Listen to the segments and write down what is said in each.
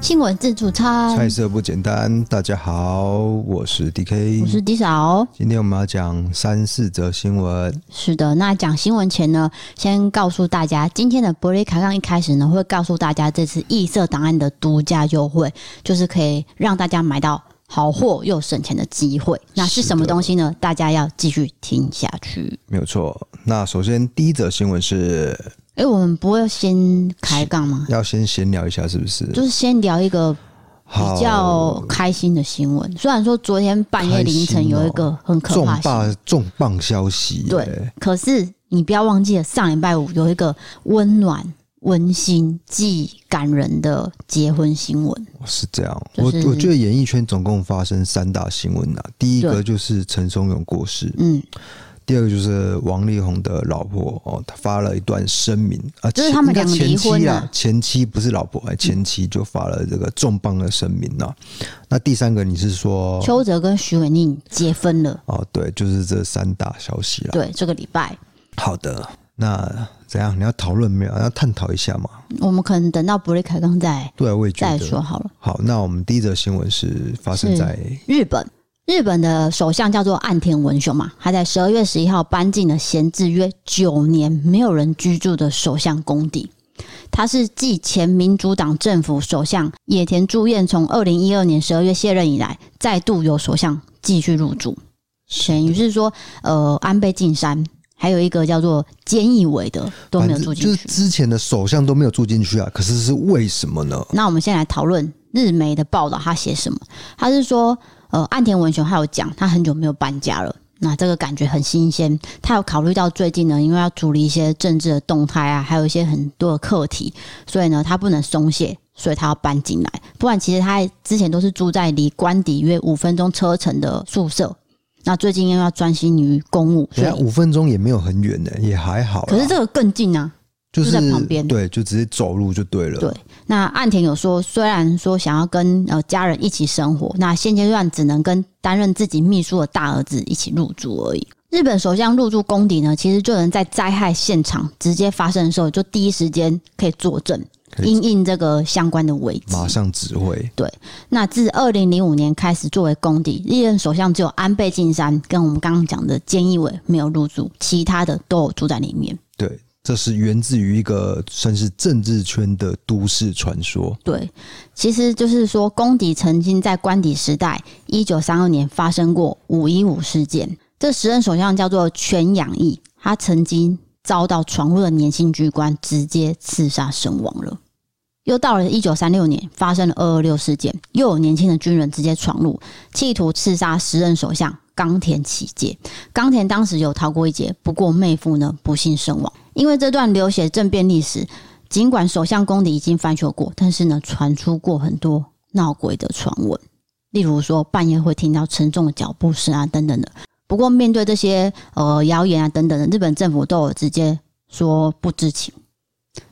新闻自助餐，菜色不简单。大家好，我是 DK，我是 D 嫂。今天我们要讲三四则新闻。是的，那讲新闻前呢，先告诉大家，今天的伯利卡刚一开始呢，会告诉大家这次异色档案的独家优惠，就是可以让大家买到好货又省钱的机会。那是什么东西呢？大家要继续听下去。没有错。那首先第一则新闻是。哎、欸，我们不会先开杠吗？要先闲聊一下，是不是？就是先聊一个比较开心的新闻。虽然说昨天半夜凌晨有一个很可怕的、重磅重磅消息，对。可是你不要忘记了，上礼拜五有一个温暖、温馨、既感人的结婚新闻。是这样，就是、我我觉得演艺圈总共发生三大新闻呐。第一个就是陈松勇过世，嗯。第二个就是王力宏的老婆哦，他发了一段声明啊，就是他们两个离婚了。前妻不是老婆，哎，前妻就发了这个重磅的声明了。那第三个你是说邱泽跟徐伟宁结婚了？哦，对，就是这三大消息了。对，这个礼拜。好的，那怎样？你要讨论没有？要探讨一下嘛？我们可能等到布瑞凯刚再对，我也觉得再说好了。好，那我们第一则新闻是发生在日本。日本的首相叫做岸田文雄嘛，他在十二月十一号搬进了闲置约九年没有人居住的首相公邸。他是继前民主党政府首相野田助彦从二零一二年十二月卸任以来，再度有首相继续入住。等于是说，呃，安倍晋三还有一个叫做菅义伟的都没有住进去，就是之前的首相都没有住进去啊。可是是为什么呢？那我们先来讨论日媒的报道，他写什么？他是说。呃，岸田文雄还有讲，他很久没有搬家了，那这个感觉很新鲜。他有考虑到最近呢，因为要处理一些政治的动态啊，还有一些很多的课题，所以呢，他不能松懈，所以他要搬进来。不然，其实他之前都是住在离官邸约五分钟车程的宿舍。那最近又要专心于公务，所以五分钟也没有很远呢，也还好。可是这个更近啊。就是、就在旁边，对，就直接走路就对了。对，那岸田有说，虽然说想要跟呃家人一起生活，那现阶段只能跟担任自己秘书的大儿子一起入住而已。日本首相入住公邸呢，其实就能在灾害现场直接发生的时候，就第一时间可以坐镇，因应这个相关的危机，马上指挥。对，那自二零零五年开始作为公邸，历任首相只有安倍晋三跟我们刚刚讲的菅义伟没有入住，其他的都有住在里面。对。这是源自于一个算是政治圈的都市传说。对，其实就是说，公邸曾经在官邸时代，一九三二年发生过五一五事件。这时任首相叫做全养义，他曾经遭到闯入的年轻军官直接刺杀身亡了。又到了一九三六年，发生了二二六事件，又有年轻的军人直接闯入，企图刺杀时任首相冈田启介。冈田当时有逃过一劫，不过妹夫呢，不幸身亡。因为这段流血政变历史，尽管首相公邸已经翻修过，但是呢，传出过很多闹鬼的传闻，例如说半夜会听到沉重的脚步声啊等等的。不过面对这些呃谣言啊等等的，日本政府都有直接说不知情。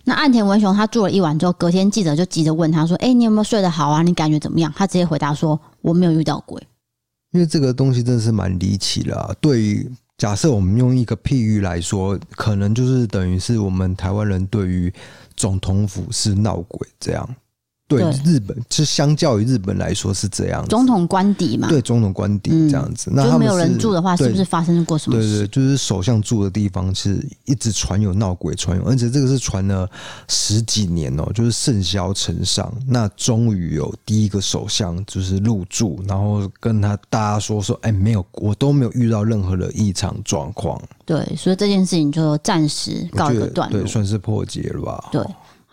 那岸田文雄他住了一晚之后，隔天记者就急着问他说：“哎，你有没有睡得好啊？你感觉怎么样？”他直接回答说：“我没有遇到鬼。”因为这个东西真的是蛮离奇的啊，对于。假设我们用一个譬喻来说，可能就是等于是我们台湾人对于总统府是闹鬼这样。对日本，是相较于日本来说是这样子。总统官邸嘛，对总统官邸这样子。嗯、那他们没有人住的话，是不是发生过什么事？对对，就是首相住的地方是一直传有闹鬼传有，而且这个是传了十几年哦，就是盛嚣尘上。那终于有第一个首相就是入住，然后跟他大家说说，哎，没有，我都没有遇到任何的异常状况。对，所以这件事情就暂时告一个段落，对，算是破解了吧？对。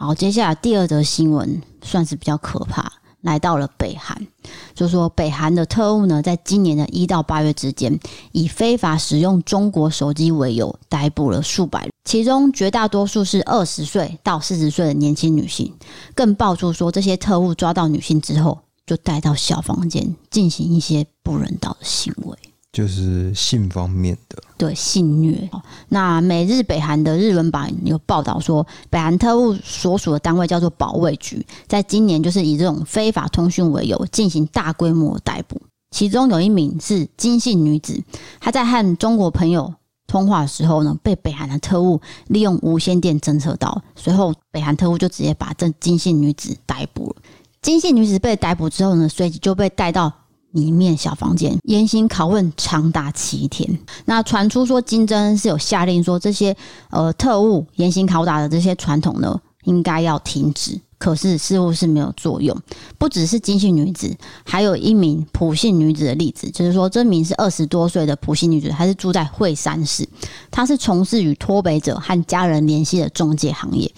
好，接下来第二则新闻算是比较可怕，来到了北韩，就说北韩的特务呢，在今年的一到八月之间，以非法使用中国手机为由，逮捕了数百人，其中绝大多数是二十岁到四十岁的年轻女性，更爆出说这些特务抓到女性之后，就带到小房间进行一些不人道的行为。就是性方面的，对性虐。那美日北韩的日文版有报道说，北韩特务所属的单位叫做保卫局，在今年就是以这种非法通讯为由进行大规模逮捕。其中有一名是金姓女子，她在和中国朋友通话的时候呢，被北韩的特务利用无线电侦测到，随后北韩特务就直接把这金姓女子逮捕了。金姓女子被逮捕之后呢，随即就被带到里面小房间严刑拷问长达七天。那传出说金正恩是有下令说这些呃特务严刑拷打的这些传统呢，应该要停止。可是似乎是没有作用，不只是金姓女子，还有一名朴姓女子的例子，就是说这名是二十多岁的朴姓女子，她是住在惠山市，她是从事与脱北者和家人联系的中介行业。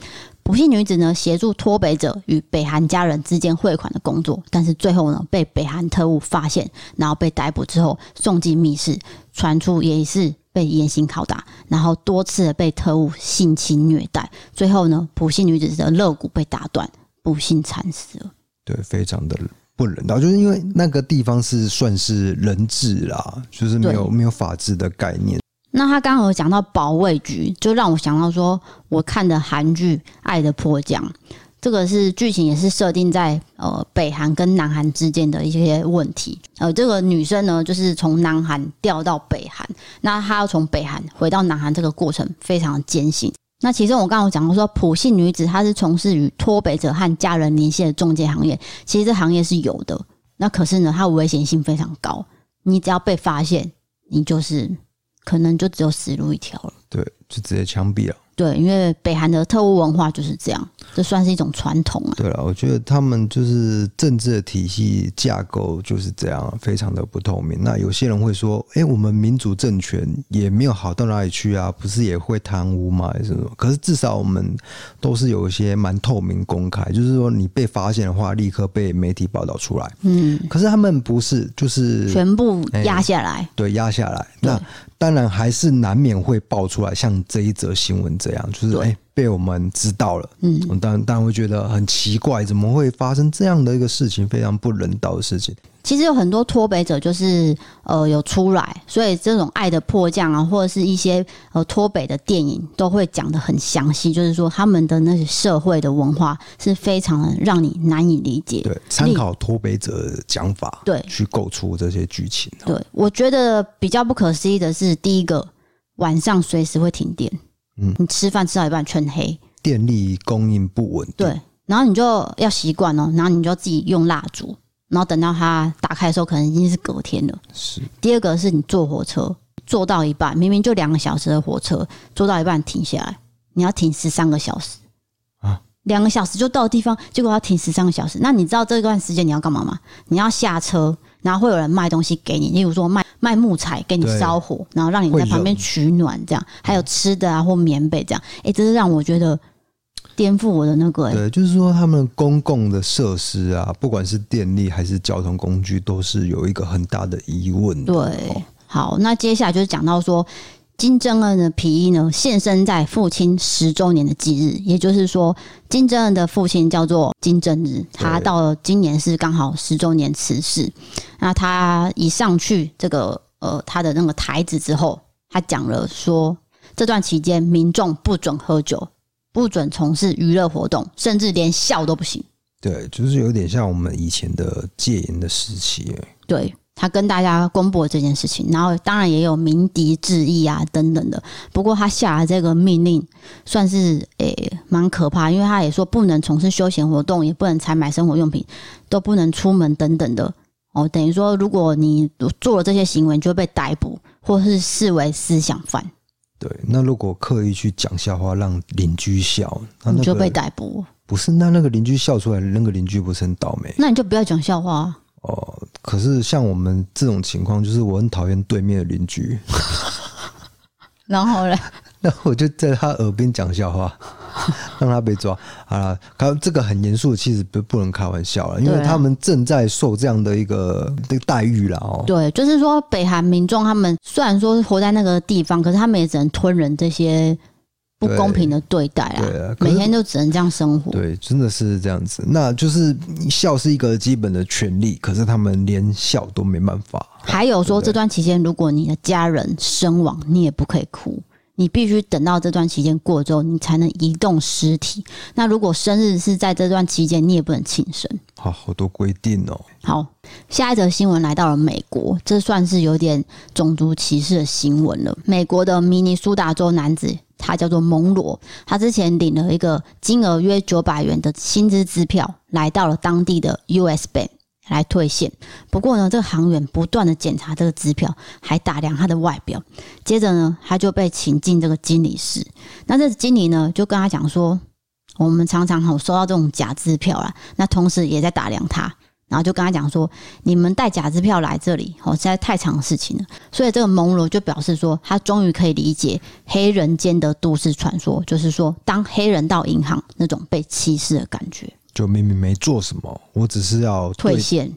朴姓女子呢，协助脱北者与北韩家人之间汇款的工作，但是最后呢，被北韩特务发现，然后被逮捕之后送进密室，传出也是。被严刑拷打，然后多次的被特务性侵虐待，最后呢，不幸女子的肋骨被打断，不幸惨死了。对，非常的不人道，就是因为那个地方是算是人质啦，就是没有没有法治的概念。那他刚刚有讲到保卫局，就让我想到说，我看的韩剧《爱的迫降》。这个是剧情，也是设定在呃北韩跟南韩之间的一些问题。呃，这个女生呢，就是从南韩调到北韩，那她要从北韩回到南韩，这个过程非常的艰辛。那其实我刚刚有讲过说，普信女子她是从事与脱北者和家人联系的中介行业，其实这行业是有的。那可是呢，它危险性非常高，你只要被发现，你就是可能就只有死路一条了。对，就直接枪毙了。对，因为北韩的特务文化就是这样，这算是一种传统啊。对了，我觉得他们就是政治的体系架构就是这样，非常的不透明。那有些人会说，哎，我们民主政权也没有好到哪里去啊，不是也会贪污吗？还是什么？可是至少我们都是有一些蛮透明公开，就是说你被发现的话，立刻被媒体报道出来。嗯，可是他们不是，就是全部压下来。对，压下来。那当然还是难免会爆出来，像这一则新闻这样，就是哎。被我们知道了，嗯，我当然当然会觉得很奇怪，怎么会发生这样的一个事情？非常不人道的事情。其实有很多脱北者就是呃有出来，所以这种爱的迫降啊，或者是一些呃脱北的电影都会讲的很详细，就是说他们的那些社会的文化是非常的让你难以理解。对，参考脱北者的讲法，对，去构出这些剧情。对，我觉得比较不可思议的是，第一个晚上随时会停电。嗯，你吃饭吃到一半全黑，电力供应不稳定。对，然后你就要习惯哦，然后你就自己用蜡烛，然后等到它打开的时候，可能已经是隔天了。是。第二个是你坐火车，坐到一半，明明就两个小时的火车，坐到一半停下来，你要停十三个小时啊，两个小时就到的地方，结果要停十三个小时。那你知道这段时间你要干嘛吗？你要下车。然后会有人卖东西给你，例如说卖卖木材给你烧火，然后让你在旁边取暖，这样还有吃的啊或棉被这样。哎，这是让我觉得颠覆我的那个。对，就是说他们公共的设施啊，不管是电力还是交通工具，都是有一个很大的疑问。对，好，那接下来就是讲到说。金正恩的皮衣呢，现身在父亲十周年的忌日，也就是说，金正恩的父亲叫做金正日，他到了今年是刚好十周年辞世。那他一上去这个呃他的那个台子之后，他讲了说，这段期间民众不准喝酒，不准从事娱乐活动，甚至连笑都不行。对，就是有点像我们以前的戒严的时期。对。他跟大家公布了这件事情，然后当然也有鸣笛致意啊等等的。不过他下了这个命令，算是诶蛮可怕，因为他也说不能从事休闲活动，也不能采买生活用品，都不能出门等等的。哦，等于说如果你做了这些行为，你就会被逮捕，或是视为思想犯。对，那如果刻意去讲笑话让邻居笑，那、那个、你就被逮捕。不是，那那个邻居笑出来，那个邻居不是很倒霉？那你就不要讲笑话。哦，可是像我们这种情况，就是我很讨厌对面的邻居，然后呢，那我就在他耳边讲笑话，让他被抓。好了，他这个很严肃，其实不不能开玩笑了，因为他们正在受这样的一个这个待遇了哦。对，就是说北韩民众他们虽然说活在那个地方，可是他们也只能吞忍这些。不公平的对待啊！对啊，每天都只能这样生活。对，真的是这样子。那就是笑是一个基本的权利，可是他们连笑都没办法。还有说，这段期间如果你的家人身亡，你也不可以哭，你必须等到这段期间过之后，你才能移动尸体。那如果生日是在这段期间，你也不能庆生。好，好多规定哦。好，下一则新闻来到了美国，这算是有点种族歧视的新闻了。美国的明尼苏达州男子，他叫做蒙罗，他之前领了一个金额约九百元的薪资支票，来到了当地的 US Bank。来退现，不过呢，这个行员不断的检查这个支票，还打量他的外表。接着呢，他就被请进这个经理室。那这经理呢，就跟他讲说：“我们常常有收到这种假支票啦，那同时也在打量他，然后就跟他讲说：你们带假支票来这里，哦，实在太长的事情了。所以这个蒙罗就表示说，他终于可以理解黑人间的都市传说，就是说，当黑人到银行那种被歧视的感觉。”就明明没做什么，我只是要兑现。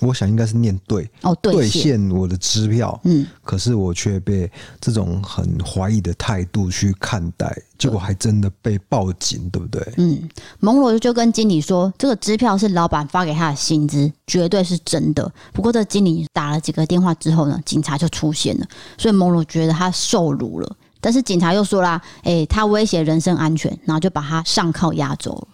我想应该是念对哦，兑现我的支票。嗯，可是我却被这种很怀疑的态度去看待，结果还真的被报警，对不对？嗯，蒙罗就跟经理说，这个支票是老板发给他的薪资，绝对是真的。不过这经理打了几个电话之后呢，警察就出现了，所以蒙罗觉得他受辱了。但是警察又说啦，哎、欸，他威胁人身安全，然后就把他上铐押走了。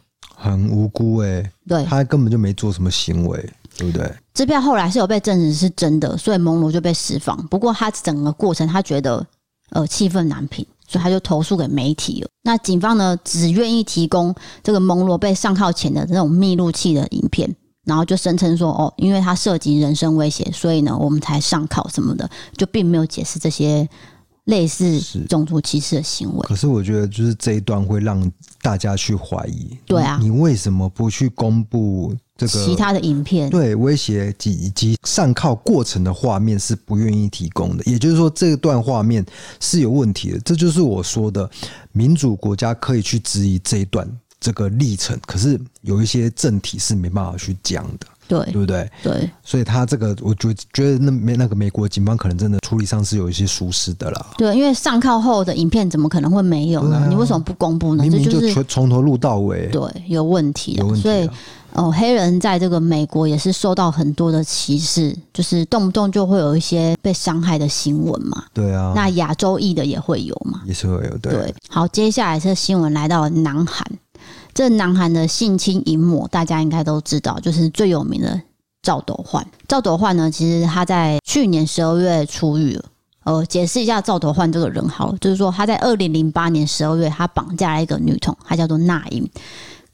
很无辜哎、欸，对，他根本就没做什么行为，对不对？支票后来是有被证实是真的，所以蒙罗就被释放。不过他整个过程他觉得呃气愤难平，所以他就投诉给媒体了。那警方呢，只愿意提供这个蒙罗被上铐前的那种密录器的影片，然后就声称说哦，因为他涉及人身威胁，所以呢我们才上铐什么的，就并没有解释这些。类似种族歧视的行为，可是我觉得就是这一段会让大家去怀疑，对啊，你为什么不去公布这个其他的影片？对，威胁及以及上铐过程的画面是不愿意提供的，也就是说这段画面是有问题的。这就是我说的，民主国家可以去质疑这一段这个历程，可是有一些政体是没办法去讲的。对，对不对？对，所以他这个，我觉觉得那美那个美国警方可能真的处理上是有一些疏失的啦。对，因为上铐后的影片怎么可能会没有呢？啊、你为什么不公布呢？明明就从从头录到尾，对，有问题的。有问题。所以哦，黑人在这个美国也是受到很多的歧视，就是动不动就会有一些被伤害的新闻嘛。对啊，那亚洲裔的也会有嘛？也是会有。对，对好，接下来这新闻来到南韩。这南韩的性侵淫魔，大家应该都知道，就是最有名的赵斗焕。赵斗焕呢，其实他在去年十二月出狱了。呃，解释一下赵斗焕这个人好了，就是说他在二零零八年十二月，他绑架了一个女童，她叫做那英。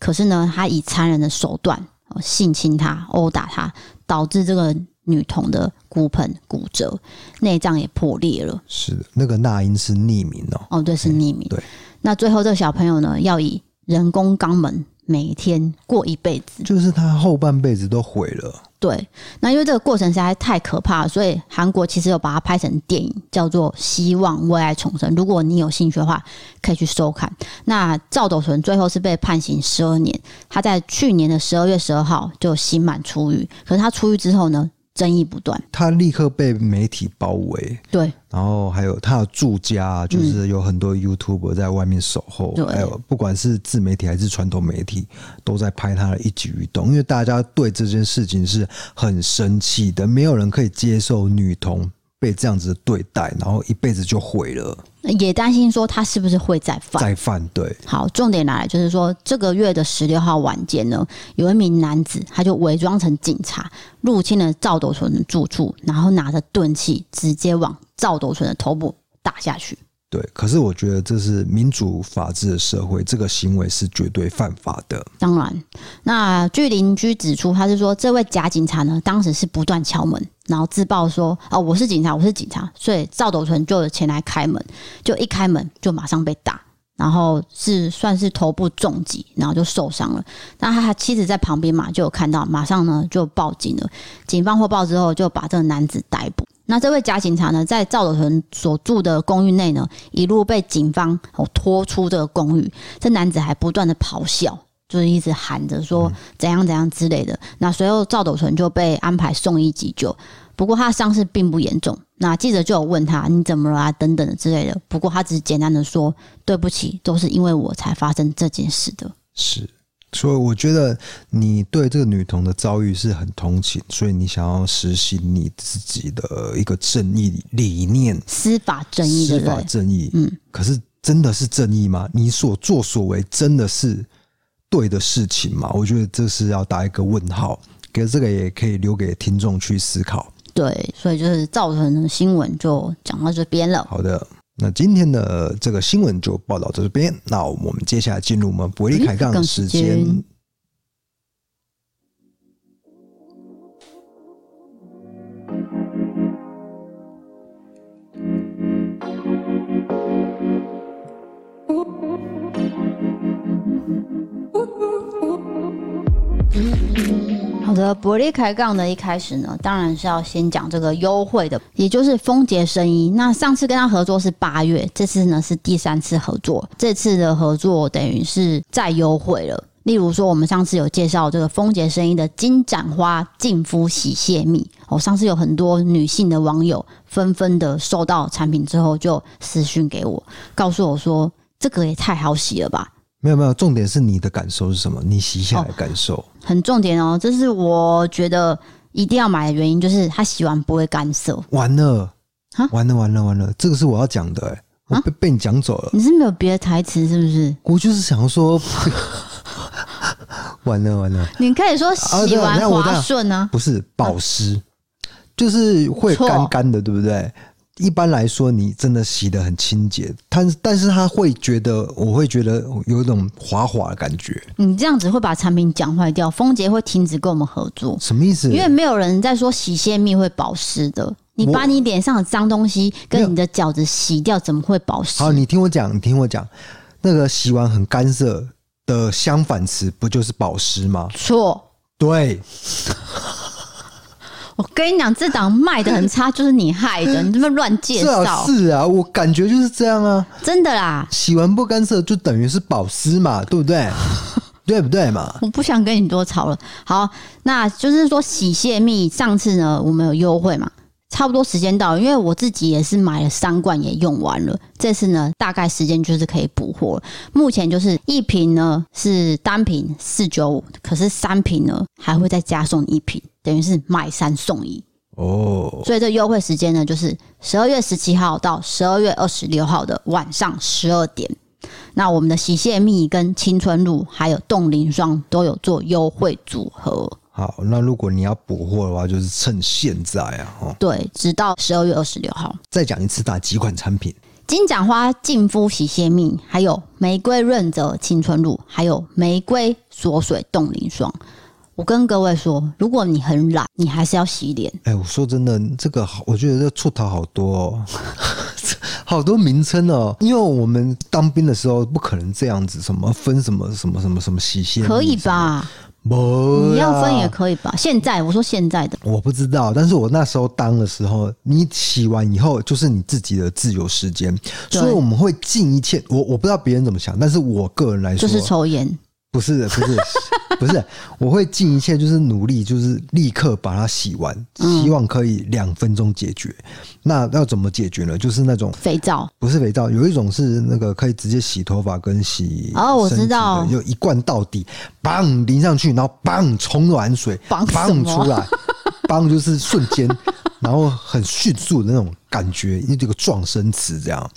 可是呢，他以残忍的手段性侵她、殴打她，导致这个女童的骨盆骨折，内脏也破裂了。是的，那个那英是匿名哦。哦，对，是匿名。对，那最后这个小朋友呢，要以人工肛门每天过一辈子，就是他后半辈子都毁了。对，那因为这个过程实在太可怕了，所以韩国其实有把它拍成电影，叫做《希望为爱重生》。如果你有兴趣的话，可以去收看。那赵斗淳最后是被判刑十二年，他在去年的十二月十二号就刑满出狱。可是他出狱之后呢，争议不断，他立刻被媒体包围。对，然后还有他的住家，就是有很多 YouTuber 在外面守候，嗯、还有不管是自媒体还是传统媒体，都在拍他的一举一动。因为大家对这件事情是很生气的，没有人可以接受女童。被这样子对待，然后一辈子就毁了，也担心说他是不是会再犯？再犯，对。好，重点来就是说，这个月的十六号晚间呢，有一名男子，他就伪装成警察，入侵了赵斗淳的住处，然后拿着钝器直接往赵斗淳的头部打下去。对，可是我觉得这是民主法治的社会，这个行为是绝对犯法的。当然，那据邻居指出，他是说这位假警察呢，当时是不断敲门，然后自曝说：“哦，我是警察，我是警察。”所以赵斗淳就前来开门，就一开门就马上被打，然后是算是头部重击，然后就受伤了。那他妻子在旁边嘛，就有看到，马上呢就报警了。警方获报之后，就把这个男子逮捕。那这位假警察呢，在赵斗淳所住的公寓内呢，一路被警方哦拖出这个公寓。这男子还不断的咆哮，就是一直喊着说怎样怎样之类的。那随后赵斗淳就被安排送医急救，不过他的伤势并不严重。那记者就有问他你怎么了啊等等的之类的。不过他只是简单的说对不起，都是因为我才发生这件事的。是。所以我觉得你对这个女童的遭遇是很同情，所以你想要实行你自己的一个正义理念，司法正义，司法正义。嗯，可是真的是正义吗？你所作所为真的是对的事情吗？我觉得这是要打一个问号。可是这个也可以留给听众去思考。对，所以就是造成的新闻就讲到这边了。好的。那今天的这个新闻就报道到这边，那我们接下来进入我们伯利凯杠时间。的，伯利开杠的一开始呢，当然是要先讲这个优惠的，也就是丰杰生意。那上次跟他合作是八月，这次呢是第三次合作。这次的合作等于是再优惠了。例如说，我们上次有介绍这个丰杰生意的金盏花净肤洗卸蜜，哦，上次有很多女性的网友纷纷的收到产品之后就私讯给我，告诉我说这个也太好洗了吧。没有没有，重点是你的感受是什么？你洗下来的感受、哦、很重点哦。这是我觉得一定要买的原因，就是它洗完不会干涩。完了啊！完了完了完了！这个是我要讲的哎，我被、啊、被你讲走了。你是没有别的台词是不是？我就是想说，完了完了。你可以说洗完滑顺呢、啊啊？不是保湿，啊、就是会干干的，对不对？一般来说，你真的洗的很清洁，但但是他会觉得，我会觉得有一种滑滑的感觉。你这样子会把产品讲坏掉，丰杰会停止跟我们合作。什么意思？因为没有人在说洗卸蜜会保湿的。你把你脸上的脏东西跟你的饺子洗掉，怎么会保湿？好，你听我讲，你听我讲，那个洗完很干涩的相反词不就是保湿吗？错，对。我跟你讲，这档卖的很差，就是你害的，你这么乱介绍。是啊，我感觉就是这样啊，真的啦。洗完不干涩，就等于是保湿嘛，对不对？对不对嘛？我不想跟你多吵了。好，那就是说洗卸蜜，上次呢我们有优惠嘛，差不多时间到了，因为我自己也是买了三罐，也用完了。这次呢，大概时间就是可以补货。目前就是一瓶呢是单瓶四九五，可是三瓶呢还会再加送一瓶。等于是买三送一哦，所以这优惠时间呢，就是十二月十七号到十二月二十六号的晚上十二点。那我们的洗卸蜜跟青春露还有冻龄霜都有做优惠组合。好，那如果你要补货的话，就是趁现在啊，哦，对，直到十二月二十六号。再讲一次，打几款产品？金盏花净肤洗卸蜜，还有玫瑰润泽青春露，还有玫瑰锁水冻龄霜。我跟各位说，如果你很懒，你还是要洗脸。哎、欸，我说真的，这个好，我觉得这出逃好多哦，好多名称哦。因为我们当兵的时候不可能这样子，什么分什么什么什么什么洗线，可以吧？你要分也可以吧？现在我说现在的，我不知道。但是我那时候当的时候，你洗完以后就是你自己的自由时间，所以我们会尽一切。我我不知道别人怎么想，但是我个人来说，就是抽烟。不是的，不是，不是，我会尽一切，就是努力，就是立刻把它洗完，希望可以两分钟解决。那要怎么解决呢？就是那种肥皂，不是肥皂，有一种是那个可以直接洗头发跟洗哦，我知道，就一罐到底，嘣淋上去，然后嘣冲暖水，嘣出来，嘣就是瞬间，然后很迅速的那种感觉，因为这个撞声词这样，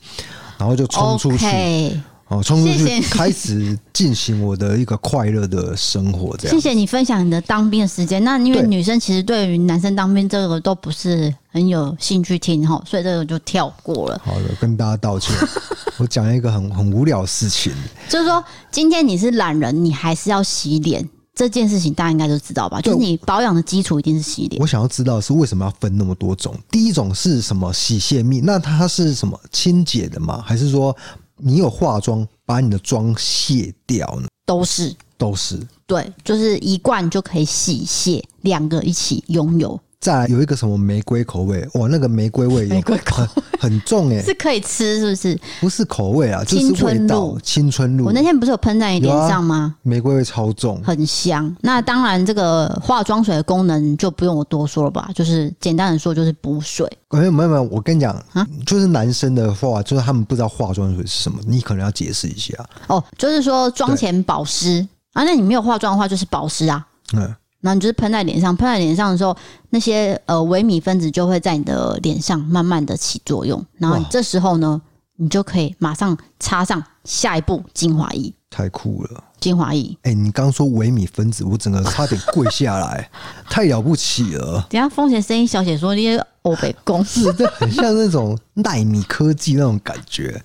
然后就冲出去。哦，冲出去 开始进行我的一个快乐的生活，这样。谢谢你分享你的当兵的时间。那因为女生其实对于男生当兵这个都不是很有兴趣听哈，所以这个就跳过了。好的，跟大家道歉。我讲一个很很无聊的事情，就是说今天你是懒人，你还是要洗脸这件事情，大家应该都知道吧？就是你保养的基础一定是洗脸。我想要知道的是为什么要分那么多种？第一种是什么洗卸蜜？那它是什么清洁的吗？还是说？你有化妆把你的妆卸掉呢？都是，都是，对，就是一罐就可以洗卸，两个一起拥有。再来有一个什么玫瑰口味，哇，那个玫瑰味玫瑰口很，很重哎、欸，是可以吃是不是？不是口味啊，就是味道。青春露，我那天不是有喷在你脸上吗、啊？玫瑰味超重，很香。那当然，这个化妆水的功能就不用我多说了吧？就是简单的说，就是补水。没有没有没有，我跟你讲啊，就是男生的话，就是他们不知道化妆水是什么，你可能要解释一下。哦，就是说妆前保湿。啊，那你没有化妆的话，就是保湿啊。嗯，然后你就是喷在脸上，喷在脸上的时候，那些呃微米分子就会在你的脸上慢慢的起作用，然后你这时候呢，你就可以马上擦上下一步精华液。太酷了，精华液。哎、欸，你刚说微米分子，我整个差点跪下来，太了不起了。等下风险声音小姐说那些欧北公司，这很像那种奈米科技那种感觉。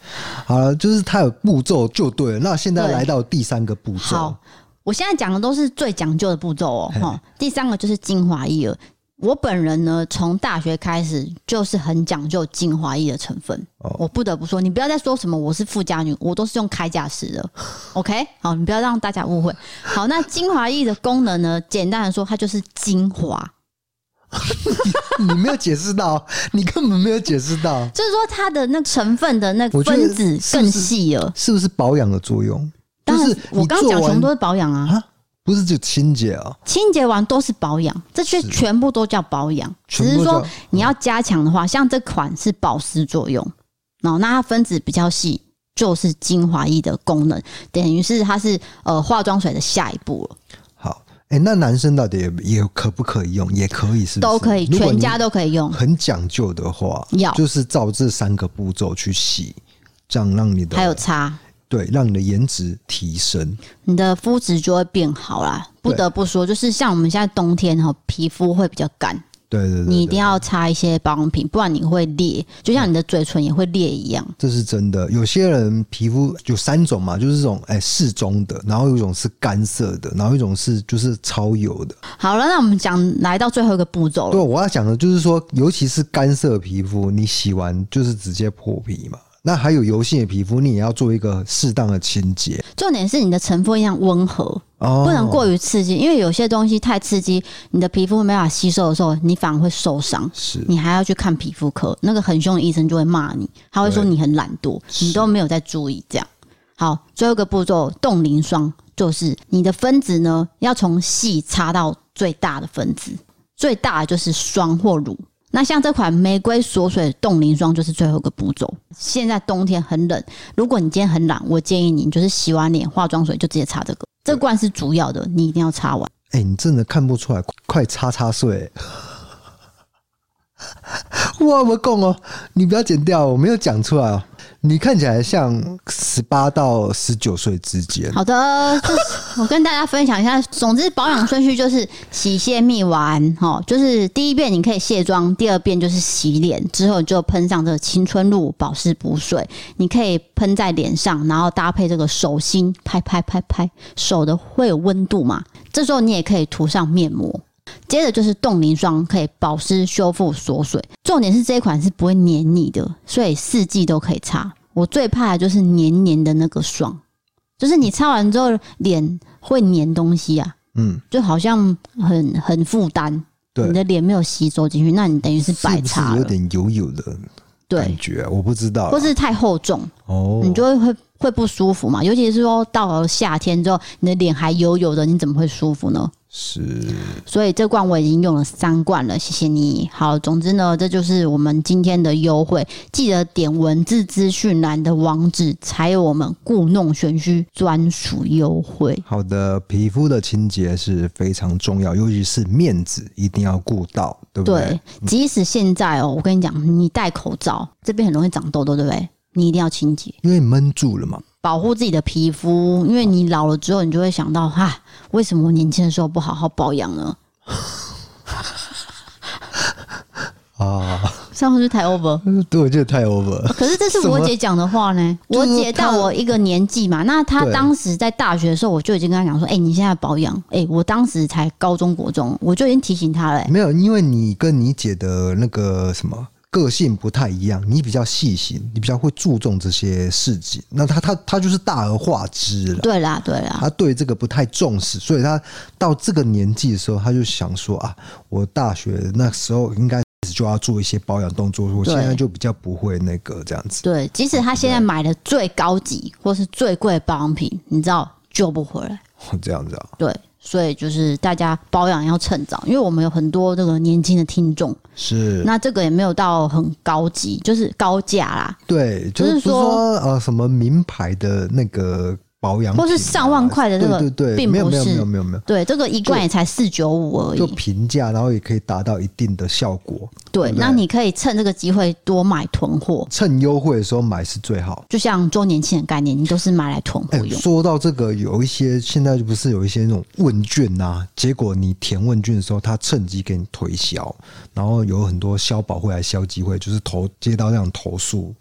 好了，就是它有步骤就对了。那现在来到第三个步骤。好，我现在讲的都是最讲究的步骤哦。哈，第三个就是精华液了。我本人呢，从大学开始就是很讲究精华液的成分。哦、我不得不说，你不要再说什么我是富家女，我都是用开架式的。OK，好，你不要让大家误会。好，那精华液的功能呢？简单的说，它就是精华。你没有解释到，你根本没有解释到。就是说，它的那成分的那个分子更细了，是不是保养的作用？但是我刚讲全部都是保养啊。不是就清洁啊？清洁完都是保养，这些全部都叫保养。只是说你要加强的话，像这款是保湿作用，然后那它分子比较细，就是精华液的功能，等于是它是呃化妆水的下一步了。好，哎、欸，那男生到底也也可不可以用？也可以是，是都可以，全家都可以用。很讲究的话，要就是照这三个步骤去洗，这样让你的还有擦。对，让你的颜值提升，你的肤质就会变好啦。不得不说，就是像我们现在冬天哈，皮肤会比较干。对对对，你一定要擦一些保养品，不然你会裂，就像你的嘴唇也会裂一样。这是真的。有些人皮肤有三种嘛，就是这种哎适中的，然后有一种是干涩的，然后一种是就是超油的。好了，那我们讲来到最后一个步骤了。对，我要讲的就是说，尤其是干涩皮肤，你洗完就是直接破皮嘛。那还有油性的皮肤，你也要做一个适当的清洁。重点是你的成分一样温和，哦，不能过于刺激，因为有些东西太刺激，你的皮肤没办法吸收的时候，你反而会受伤。是，你还要去看皮肤科，那个很凶的医生就会骂你，他会说你很懒惰，你都没有在注意。这样，好，最后一个步骤，冻龄霜就是你的分子呢，要从细擦到最大的分子，最大的就是霜或乳。那像这款玫瑰锁水冻凝霜就是最后一个步骤。现在冬天很冷，如果你今天很懒，我建议你就是洗完脸化妆水就直接擦这个。这罐是主要的，你一定要擦完。哎、你真的看不出来，快擦擦水！哇，我讲哦，你不要剪掉，我没有讲出来哦。你看起来像十八到十九岁之间。好的，我跟大家分享一下。总之，保养顺序就是洗、卸、蜜完，哈，就是第一遍你可以卸妆，第二遍就是洗脸，之后就喷上这个青春露保湿补水。你可以喷在脸上，然后搭配这个手心拍拍拍拍，手的会有温度嘛？这时候你也可以涂上面膜。接着就是冻龄霜，可以保湿、修复、锁水。重点是这一款是不会黏腻的，所以四季都可以擦。我最怕的就是黏黏的那个霜，就是你擦完之后脸会黏东西啊，嗯，就好像很很负担。对，你的脸没有吸收进去，那你等于是白擦了。是是有点油油的感觉啊？我不知道，或是太厚重哦，你就会会会不舒服嘛。尤其是说到了夏天之后，你的脸还油油的，你怎么会舒服呢？是，所以这罐我已经用了三罐了，谢谢你。好，总之呢，这就是我们今天的优惠，记得点文字资讯栏的网址，才有我们故弄玄虚专属优惠。好的，皮肤的清洁是非常重要，尤其是面子一定要顾到，对不对？对，即使现在哦，我跟你讲，你戴口罩这边很容易长痘痘，对不对？你一定要清洁，因为闷住了嘛。保护自己的皮肤，因为你老了之后，你就会想到哈，为什么我年轻的时候不好好保养呢？啊，上次是太 over，对，我觉得太 over。可是这是我姐讲的话呢，我姐到我一个年纪嘛，那她当时在大学的时候，我就已经跟她讲说，哎、欸，你现在保养，哎、欸，我当时才高中国中，我就已经提醒她了、欸。没有，因为你跟你姐的那个什么。个性不太一样，你比较细心，你比较会注重这些事情。那他他他就是大而化之了。对啦，对啦，他对这个不太重视，所以他到这个年纪的时候，他就想说啊，我大学那时候应该就要做一些保养动作，我现在就比较不会那个这样子。对，即使他现在买的最高级或是最贵的保养品，你知道救不回来。这样子啊？对。所以就是大家保养要趁早，因为我们有很多这个年轻的听众，是那这个也没有到很高级，就是高价啦。对，就是说呃什么名牌的那个保养或是上万块的那个，对对对，并没有没有没有没有没有，对，这个一罐也才四九五而已，就平价，然后也可以达到一定的效果。对，对，那你可以趁这个机会多买囤货，趁优惠的时候买是最好。就像周年庆的概念，你都是买来囤货用。欸，说到这个，有一些现在不是有一些那种问卷呐、啊，结果你填问卷的时候，他趁机给你推销，然后有很多消保会来消基会，就是投接到这样投诉。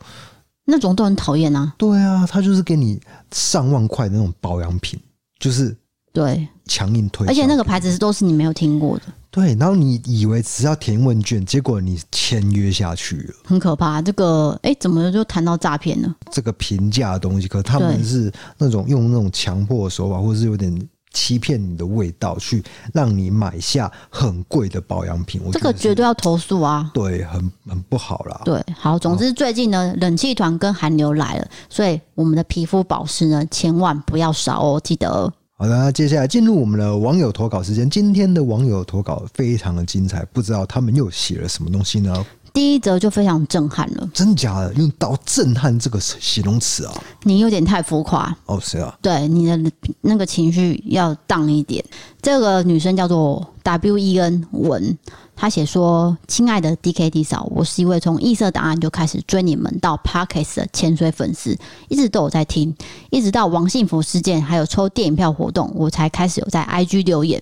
那种都很讨厌啊！对啊，他就是给你上万块的那种保养品，就是对强硬推，而且那个牌子都是你没有听过的。对，然后你以为只要填问卷，结果你签约下去了，很可怕。这个哎，怎么就谈到诈骗呢？这个平价的东西，可他们是那种用那种强迫手法，或者是有点。欺骗你的味道，去让你买下很贵的保养品，这个绝对要投诉啊！对，很很不好啦。对，好，总之最近呢，冷气团跟寒流来了，所以我们的皮肤保湿呢，千万不要少哦，记得。好的，那接下来进入我们的网友投稿时间。今天的网友投稿非常的精彩，不知道他们又写了什么东西呢？第一则就非常震撼了，真假的？用到“震撼”这个形容词啊？你有点太浮夸哦，是啊，对你的那个情绪要荡一点。这个女生叫做 W E N 文，她写说：“亲爱的 D K D 嫂，我是一位从异色档案就开始追你们到 Podcast 的潜水粉丝，一直都有在听，一直到王幸福事件还有抽电影票活动，我才开始有在 I G 留言。”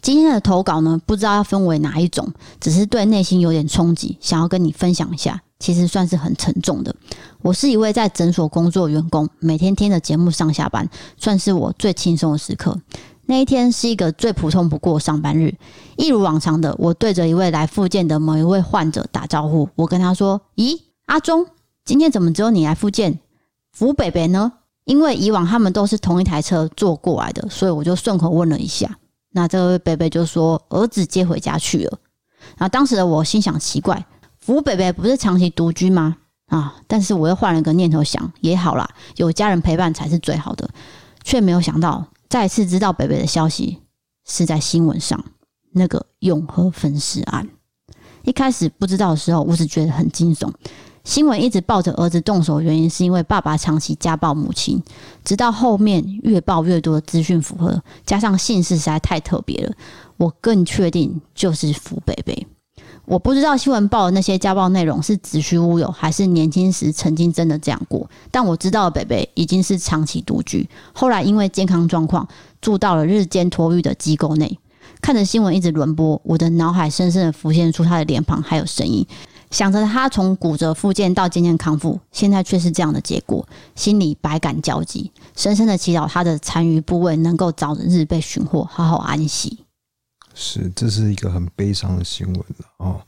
今天的投稿呢，不知道要分为哪一种，只是对内心有点冲击，想要跟你分享一下。其实算是很沉重的。我是一位在诊所工作的员工，每天听着节目上下班，算是我最轻松的时刻。那一天是一个最普通不过的上班日，一如往常的，我对着一位来复健的某一位患者打招呼。我跟他说：“咦，阿忠，今天怎么只有你来复健？福北北呢？”因为以往他们都是同一台车坐过来的，所以我就顺口问了一下。那这位伯伯就说儿子接回家去了。那当时的我心想奇怪，福伯伯不是长期独居吗？啊！但是我又换了个念头想，也好啦，有家人陪伴才是最好的。却没有想到，再次知道北北的消息是在新闻上那个永和分尸案。一开始不知道的时候，我只觉得很惊悚。新闻一直抱着儿子动手，原因是因为爸爸长期家暴母亲。直到后面越报越多的资讯符合，加上姓氏实在太特别了，我更确定就是福贝贝。我不知道新闻报的那些家暴内容是子虚乌有，还是年轻时曾经真的这样过。但我知道北北已经是长期独居，后来因为健康状况住到了日间托育的机构内。看着新闻一直轮播，我的脑海深深的浮现出他的脸庞还有声音。想着他从骨折复健到渐渐康复，现在却是这样的结果，心里百感交集，深深的祈祷他的残余部位能够早日被寻获，好好安息。是，这是一个很悲伤的新闻哦。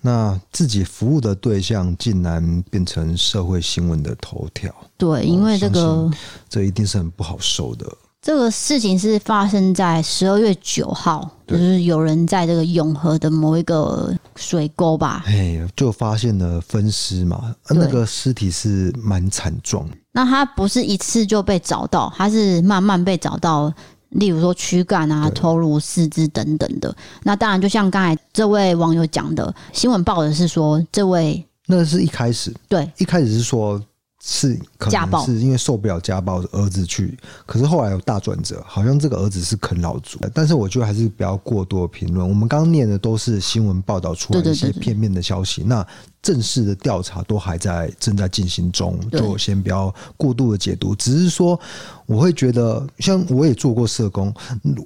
那自己服务的对象竟然变成社会新闻的头条，对，因为这个，这一定是很不好受的。这个事情是发生在十二月九号，就是有人在这个永和的某一个水沟吧，哎，就发现了分尸嘛，那个尸体是蛮惨状。那他不是一次就被找到，他是慢慢被找到，例如说躯干啊、头颅、四肢等等的。那当然，就像刚才这位网友讲的，新闻报的是说这位，那是一开始，对，一开始是说。是可能是因为受不了家暴的儿子去，可是后来有大转折，好像这个儿子是啃老族。但是我觉得还是不要过多评论。我们刚刚念的都是新闻报道出来的一些片面的消息。那正式的调查都还在正在进行中，就先不要过度的解读。只是说，我会觉得，像我也做过社工，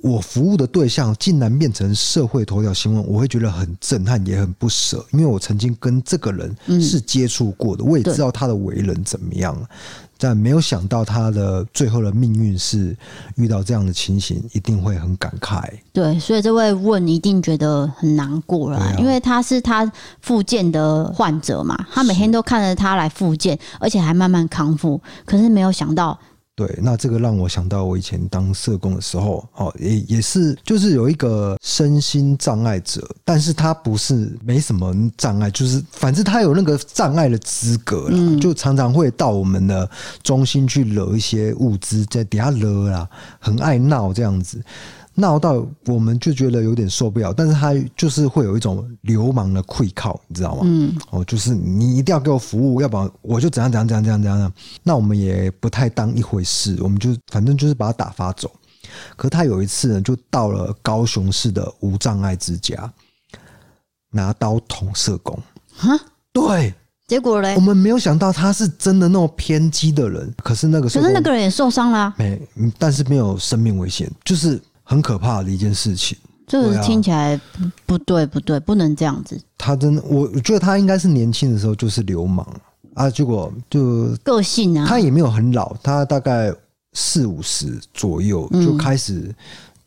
我服务的对象竟然变成社会头条新闻，我会觉得很震撼，也很不舍。因为我曾经跟这个人是接触过的，我也知道他的为人怎么样。但没有想到他的最后的命运是遇到这样的情形，一定会很感慨。对，所以这位问一定觉得很难过了，因为他是他复健的患者嘛，他每天都看着他来复健，而且还慢慢康复。可是没有想到。对，那这个让我想到我以前当社工的时候，哦，也也是，就是有一个身心障碍者，但是他不是没什么障碍，就是反正他有那个障碍的资格了，就常常会到我们的中心去惹一些物资，在底下惹啦，很爱闹这样子。闹到我们就觉得有点受不了，但是他就是会有一种流氓的愧靠，你知道吗？嗯，哦，就是你一定要给我服务，要不然我就怎样怎样怎样怎样怎样。那我们也不太当一回事，我们就反正就是把他打发走。可他有一次呢，就到了高雄市的无障碍之家，拿刀捅社工。哈，对。结果嘞？我们没有想到他是真的那么偏激的人。可是那个时候，可是那个人也受伤了、啊。没，但是没有生命危险，就是很可怕的一件事情。这个听起来不对，不对，不能这样子。他真的，我觉得他应该是年轻的时候就是流氓啊。结果就个性啊，他也没有很老，他大概四五十左右就开始。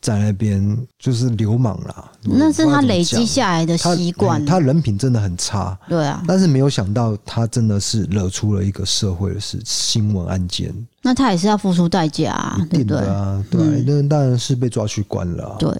嗯在那边就是流氓啦，那是他累积下来的习惯。他人品真的很差，对啊。但是没有想到，他真的是惹出了一个社会的事新闻案件。那他也是要付出代价啊，对不对？对，那当然是被抓去关了。对，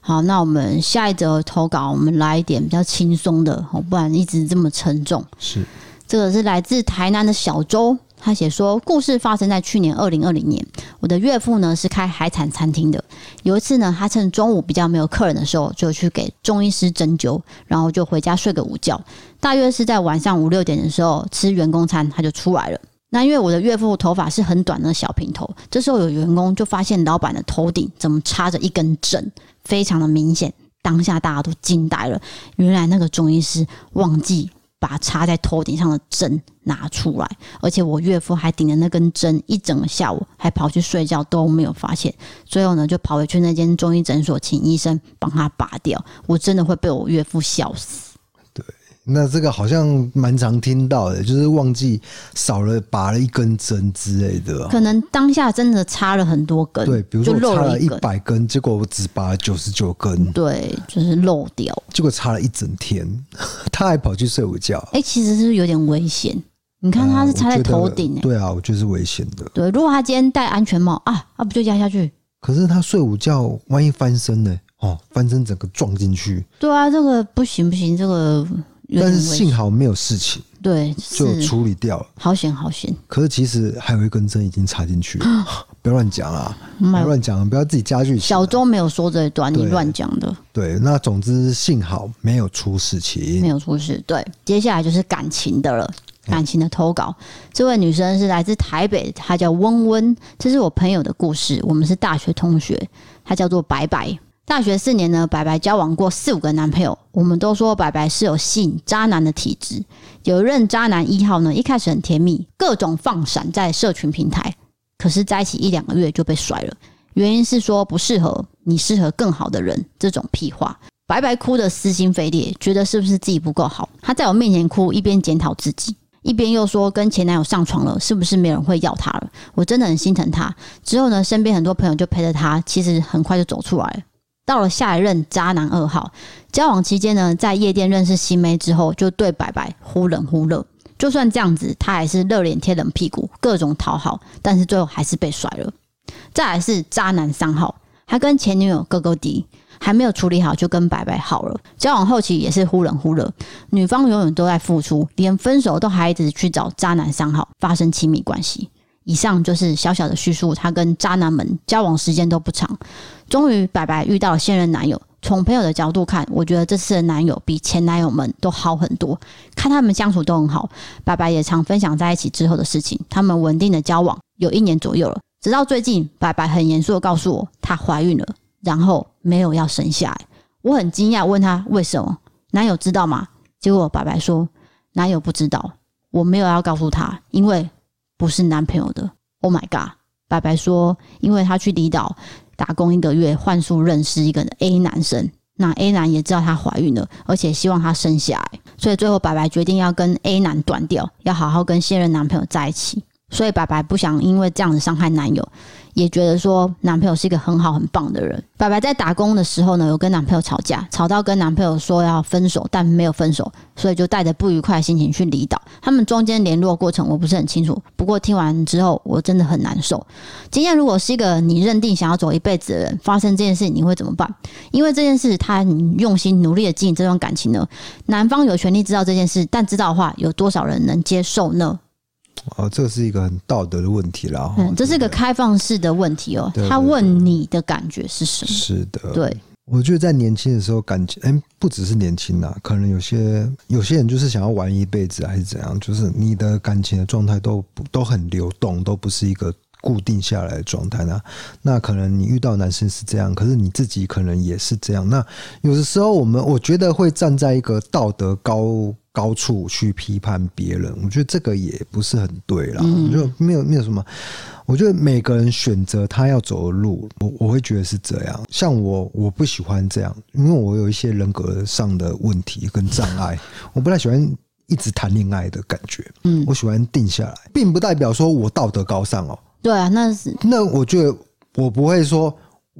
好，那我们下一则投稿，我们来一点比较轻松的，不然一直这么沉重。是，这个是来自台南的小周。他写说，故事发生在去年二零二零年。我的岳父呢是开海产餐厅的。有一次呢，他趁中午比较没有客人的时候，就去给中医师针灸，然后就回家睡个午觉。大约是在晚上五六点的时候吃员工餐，他就出来了。那因为我的岳父头发是很短的小平头，这时候有员工就发现老板的头顶怎么插着一根针，非常的明显。当下大家都惊呆了，原来那个中医师忘记。把插在头顶上的针拿出来，而且我岳父还顶着那根针一整个下午，还跑去睡觉都没有发现。最后呢，就跑回去那间中医诊所，请医生帮他拔掉。我真的会被我岳父笑死。对那这个好像蛮常听到的，就是忘记少了拔了一根针之类的。可能当下真的插了很多根，对，比如说我插了一百根，结果我只拔了九十九根，对，就是漏掉。结果插了一整天，他还跑去睡午觉。哎、欸，其实是有点危险。你看他是插在头顶、欸，对啊，我觉得是危险的。对，如果他今天戴安全帽啊，啊不就压下去？可是他睡午觉，万一翻身呢？哦，翻身整个撞进去。对啊，这个不行不行，这个。但是幸好没有事情，对，就处理掉了。好险，好险！可是其实还有一根针已经插进去了，不要乱讲啊！不要乱讲，不要自己加剧。小周没有说这一段，你乱讲的。对，那总之幸好没有出事情，没有出事。对，接下来就是感情的了，感情的投稿。这位女生是来自台北，她叫温温，这是我朋友的故事。我们是大学同学，她叫做白白。大学四年呢，白白交往过四五个男朋友，我们都说白白是有吸引渣男的体质。有一任渣男一号呢，一开始很甜蜜，各种放闪在社群平台，可是在一起一两个月就被甩了，原因是说不适合你，适合更好的人。这种屁话，白白哭得撕心肺裂，觉得是不是自己不够好？她在我面前哭，一边检讨自己，一边又说跟前男友上床了，是不是没人会要她了？我真的很心疼她。之后呢，身边很多朋友就陪着她，其实很快就走出来。到了下一任渣男二号，交往期间呢，在夜店认识新妹之后，就对白白忽冷忽热。就算这样子，他还是热脸贴冷屁股，各种讨好，但是最后还是被甩了。再来是渣男三号，他跟前女友勾勾滴，还没有处理好就跟白白好了。交往后期也是忽冷忽热，女方永远都在付出，连分手都还一直去找渣男三号发生亲密关系。以上就是小小的叙述，他跟渣男们交往时间都不长。终于，白白遇到了现任男友。从朋友的角度看，我觉得这次的男友比前男友们都好很多。看他们相处都很好，白白也常分享在一起之后的事情。他们稳定的交往有一年左右了，直到最近，白白很严肃的告诉我她怀孕了，然后没有要生下来。我很惊讶，问他为什么？男友知道吗？结果白白说男友不知道，我没有要告诉他，因为。不是男朋友的，Oh my god！白白说，因为他去离岛打工一个月，换宿认识一个 A 男生，那 A 男也知道她怀孕了，而且希望她生下来，所以最后白白决定要跟 A 男断掉，要好好跟现任男朋友在一起。所以白白不想因为这样子伤害男友，也觉得说男朋友是一个很好很棒的人。白白在打工的时候呢，有跟男朋友吵架，吵到跟男朋友说要分手，但没有分手，所以就带着不愉快的心情去离岛。他们中间联络过程我不是很清楚，不过听完之后我真的很难受。今天如果是一个你认定想要走一辈子的人，发生这件事你会怎么办？因为这件事他很用心努力的经营这段感情呢，男方有权利知道这件事，但知道的话有多少人能接受呢？哦，这是一个很道德的问题啦。嗯，这是一个开放式的问题哦。他问你的感觉是什么？是的，对。我觉得在年轻的时候，感情哎，不只是年轻呐，可能有些有些人就是想要玩一辈子，还是怎样？就是你的感情的状态都都很流动，都不是一个固定下来的状态呢。那可能你遇到男生是这样，可是你自己可能也是这样。那有的时候，我们我觉得会站在一个道德高。高处去批判别人，我觉得这个也不是很对啦。嗯、就没有没有什么，我觉得每个人选择他要走的路，我我会觉得是这样。像我，我不喜欢这样，因为我有一些人格上的问题跟障碍，我不太喜欢一直谈恋爱的感觉。嗯，我喜欢定下来，并不代表说我道德高尚哦。对啊，那是那我觉得我不会说，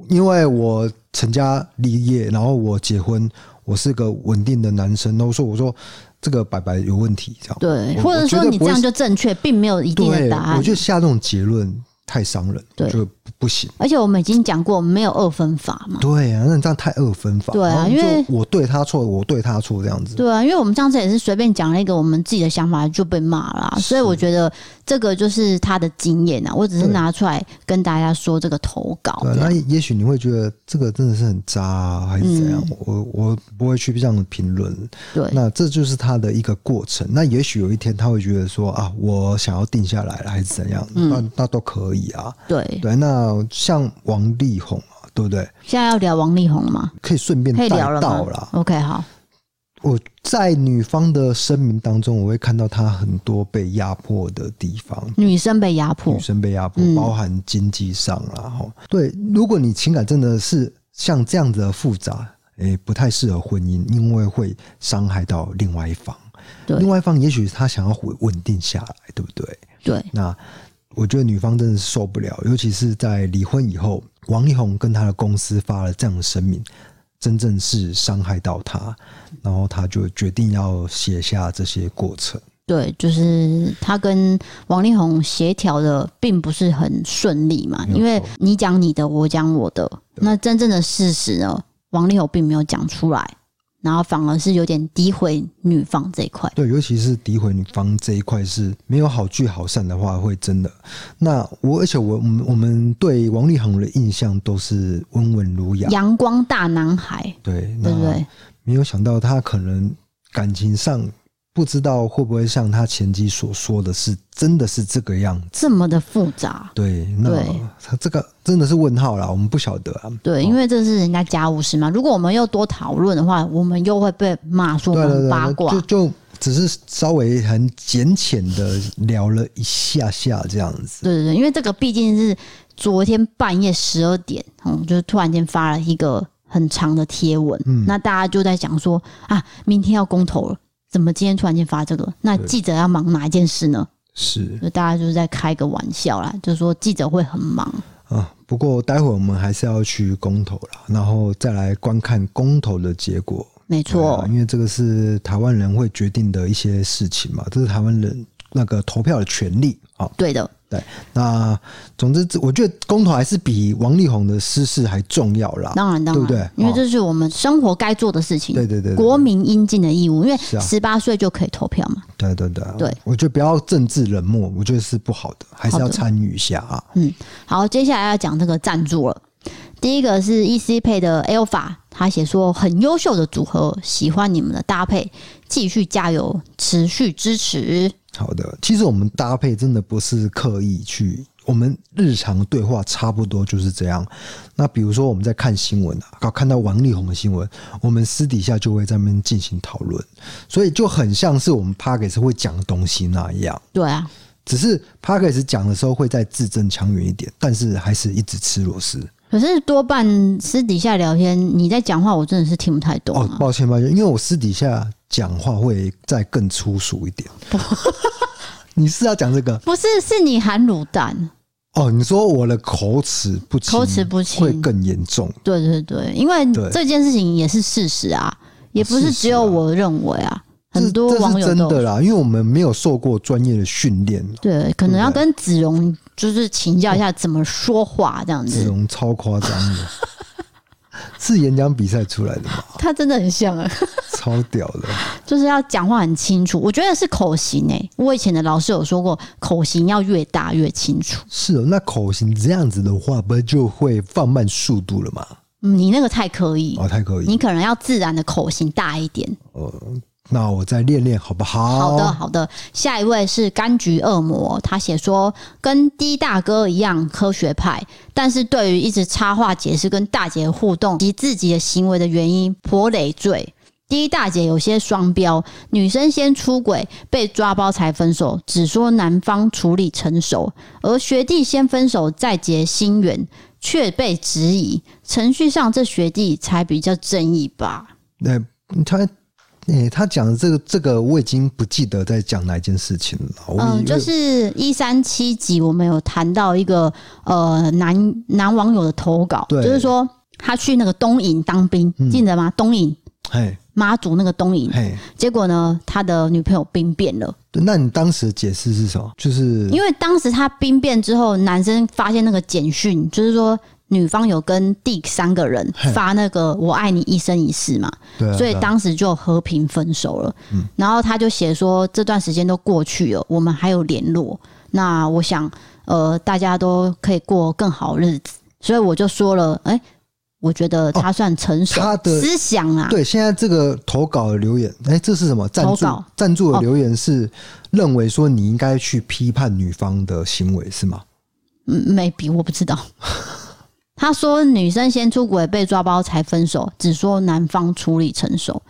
因为我成家立业，然后我结婚，我是个稳定的男生，然后说我说。这个白白有问题，这样对，或者说你这样就正确，并没有一定的答案。我觉得下这种结论太伤人，对，就不行。而且我们已经讲过，没有二分法嘛。对啊，那你这样太二分法。对啊，因为我对他错，我对他错这样子。对啊，因为我们上次也是随便讲了一个我们自己的想法就被骂了，所以我觉得这个就是他的经验啊。我只是拿出来跟大家说这个投稿。那也许你会觉得这个真的是很渣啊，还是怎样？嗯、我我不会去这样的评论。对，那这就是他的一个过程。那也许有一天他会觉得说啊，我想要定下来了，还是怎样？嗯、那那都可以啊。对对，那像王力宏啊，对不对？现在要聊王力宏了吗？可以顺便带到了。OK，好。我在女方的声明当中，我会看到她很多被压迫的地方。女生被压迫，女生被压迫，包含经济上啦。哈、嗯，对，如果你情感真的是像这样子的复杂，诶，不太适合婚姻，因为会伤害到另外一方。对，另外一方也许他想要稳稳定下来，对不对？对，那。我觉得女方真的是受不了，尤其是在离婚以后，王力宏跟他的公司发了这样的声明，真正是伤害到他，然后他就决定要写下这些过程。对，就是他跟王力宏协调的并不是很顺利嘛，因为你讲你的，我讲我的，那真正的事实呢，王力宏并没有讲出来。然后反而是有点诋毁女方这一块，对，尤其是诋毁女方这一块是没有好聚好散的话，会真的。那我而且我我们我们对王力宏的印象都是温文儒雅、阳光大男孩，对，对不对？没有想到他可能感情上。不知道会不会像他前妻所说的是，真的是这个样子，这么的复杂？对，那他这个真的是问号啦，我们不晓得啊。对，因为这是人家家务事嘛。如果我们又多讨论的话，我们又会被骂说我们八卦。就就只是稍微很浅浅的聊了一下下这样子。对对对，因为这个毕竟是昨天半夜十二点，嗯，就是突然间发了一个很长的贴文，嗯，那大家就在讲说啊，明天要公投了。怎么今天突然间发这个？那记者要忙哪一件事呢？是，就大家就是在开个玩笑啦，就是说记者会很忙啊。不过待会儿我们还是要去公投啦，然后再来观看公投的结果。没错，因为这个是台湾人会决定的一些事情嘛，这是台湾人那个投票的权利啊。对的。对，那总之，我觉得公投还是比王力宏的私事还重要啦。当然，当然，对不对？因为这是我们生活该做的事情。对对对，国民应尽的义务，因为十八岁就可以投票嘛。对对对，对，我觉得不要政治冷漠，我觉得是不好的，还是要参与一下啊。嗯，好，接下来要讲这个赞助了。第一个是 EC Pay 的 Alpha，他写说很优秀的组合，喜欢你们的搭配，继续加油，持续支持。好的，其实我们搭配真的不是刻意去，我们日常对话差不多就是这样。那比如说我们在看新闻啊，看到王力宏的新闻，我们私底下就会在那边进行讨论，所以就很像是我们 Podcast 会讲的东西那样。对啊，只是 Podcast 讲的时候会再字正腔圆一点，但是还是一直吃螺丝。可是多半私底下聊天，你在讲话，我真的是听不太懂啊。哦，抱歉抱歉，因为我私底下讲话会再更粗俗一点。你是要讲这个？不是，是你含卤蛋。哦，你说我的口齿不清，口齿不清会更严重。对对对，因为这件事情也是事实啊，也不是只有我认为啊。很多网友都真的啦，因为我们没有受过专业的训练，对，可能要跟子榕就是请教一下怎么说话这样子。子榕超夸张的，是演讲比赛出来的吗？他真的很像啊，超屌的，就是要讲话很清楚。我觉得是口型诶、欸，我以前的老师有说过，口型要越大越清楚。是哦，那口型这样子的话，不就会放慢速度了吗？嗯，你那个太刻意哦，太刻意，你可能要自然的口型大一点。哦。那我再练练好不好？好的，好的。下一位是柑橘恶魔，他写说跟 D 大哥一样科学派，但是对于一直插话解释跟大姐互动及自己的行为的原因颇累赘。D 大姐有些双标，女生先出轨被抓包才分手，只说男方处理成熟，而学弟先分手再结新缘，却被质疑。程序上这学弟才比较正义吧？那他。诶、欸，他讲的这个这个我已经不记得在讲哪一件事情了。嗯，就是一三七集，我们有谈到一个呃男男网友的投稿，就是说他去那个东营当兵，嗯、记得吗？东营，嘿，妈祖那个东营，嘿，结果呢，他的女朋友兵变了。那你当时的解释是什么？就是因为当时他兵变之后，男生发现那个简讯，就是说。女方有跟第三个人发那个“我爱你一生一世”嘛，所以当时就和平分手了。嗯然后他就写说，这段时间都过去了，我们还有联络。那我想，呃，大家都可以过更好日子。所以我就说了，哎，我觉得他算成熟，他的思想啊。对，现在这个投稿的留言，哎，这是什么？赞助赞助的留言是认为说你应该去批判女方的行为是吗？嗯，maybe 我不知道。他说：“女生先出轨被抓包才分手，只说男方处理成熟。”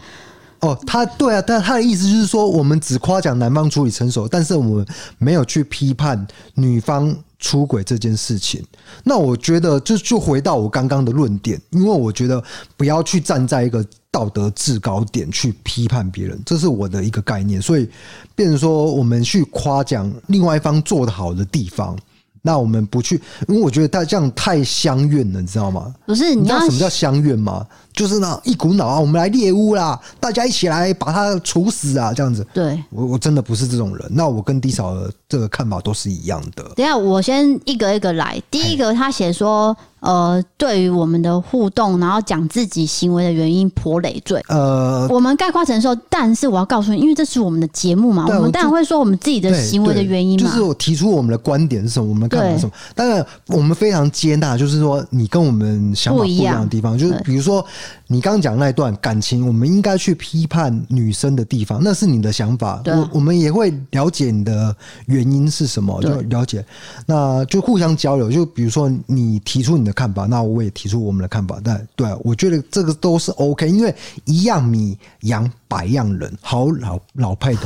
哦，他对啊，但他的意思就是说，我们只夸奖男方处理成熟，但是我们没有去批判女方出轨这件事情。那我觉得，就就回到我刚刚的论点，因为我觉得不要去站在一个道德制高点去批判别人，这是我的一个概念。所以，变成说我们去夸奖另外一方做得好的地方。那我们不去，因为我觉得他这样太相怨了，你知道吗？不是，你知道什么叫相怨吗？就是呢一股脑啊，我们来猎巫啦，大家一起来把它处死啊，这样子。对，我我真的不是这种人。那我跟低嫂的这个看法都是一样的。等一下，我先一个一个来。第一个，他写说。呃，对于我们的互动，然后讲自己行为的原因颇累赘。呃，我们概括承受，但是我要告诉你，因为这是我们的节目嘛，我们当然会说我们自己的行为的原因嘛。就是我提出我们的观点是什么，我们看什么。当然，我们非常接纳，就是说你跟我们想法不一样的地方，就是比如说你刚刚讲那一段感情，我们应该去批判女生的地方，那是你的想法。我我们也会了解你的原因是什么，就了解，那就互相交流。就比如说你提出你的。的看法，那我也提出我们的看法。但对啊，我觉得这个都是 OK，因为一样米养百样人，好老老派的，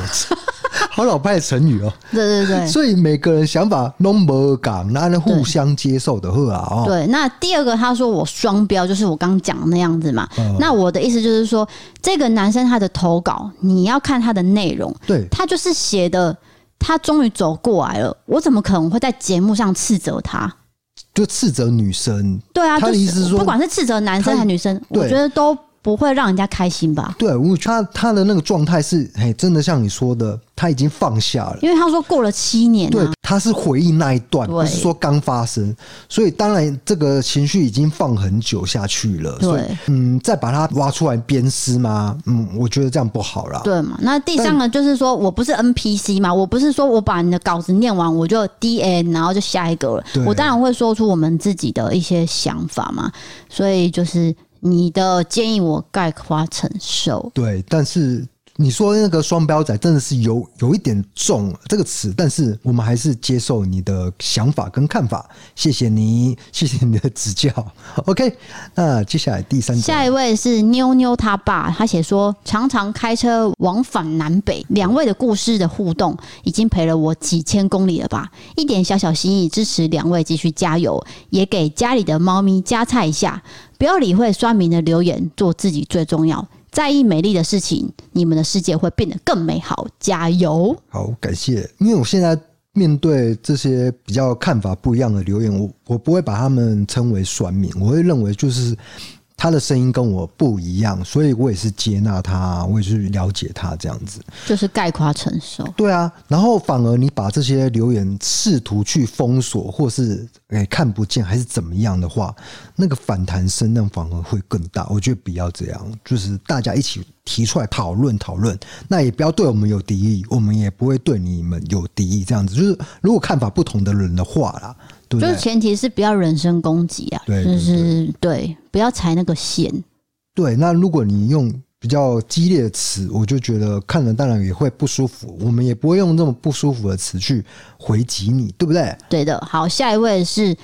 好老派的成语哦。对对对，所以每个人想法都不讲，那互相接受的话啊。对，那第二个他说我双标，就是我刚讲的那样子嘛。嗯、那我的意思就是说，这个男生他的投稿，你要看他的内容，对，他就是写的，他终于走过来了，我怎么可能会在节目上斥责他？就斥责女生，对啊，他的意思是说，不管是斥责男生还是女生，我觉得都不会让人家开心吧？对，我他他的那个状态是，嘿，真的像你说的。他已经放下了，因为他说过了七年，对，他是回忆那一段，不是说刚发生，所以当然这个情绪已经放很久下去了。对，嗯，再把它挖出来鞭尸吗？嗯，我觉得这样不好啦。对嘛？那第三个就是说我不是 NPC 嘛，我不是说我把你的稿子念完我就 DN，然后就下一个了。我当然会说出我们自己的一些想法嘛。所以就是你的建议我概括承受。对，但是。你说那个双标仔真的是有有一点重这个词，但是我们还是接受你的想法跟看法，谢谢你，谢谢你的指教。OK，那接下来第三，下一位是妞妞他爸，他写说常常开车往返南北，两位的故事的互动已经陪了我几千公里了吧？一点小小心意支持两位继续加油，也给家里的猫咪加菜一下，不要理会酸民的留言，做自己最重要。在意美丽的事情，你们的世界会变得更美好。加油！好，感谢。因为我现在面对这些比较看法不一样的留言，我我不会把他们称为酸民，我会认为就是他的声音跟我不一样，所以我也是接纳他，我也是了解他这样子，就是概括承受。对啊，然后反而你把这些留言试图去封锁，或是诶看不见，还是怎么样的话，那个反弹声量反而会更大。我觉得不要这样，就是大家一起提出来讨论讨论，那也不要对我们有敌意，我们也不会对你们有敌意。这样子，就是如果看法不同的人的话啦。就是前提是不要人身攻击啊，对，就是对，不要踩那个线。对，那如果你用比较激烈的词，我就觉得看了当然也会不舒服。我们也不会用这么不舒服的词去回击你，对不对？对的。好，下一位是。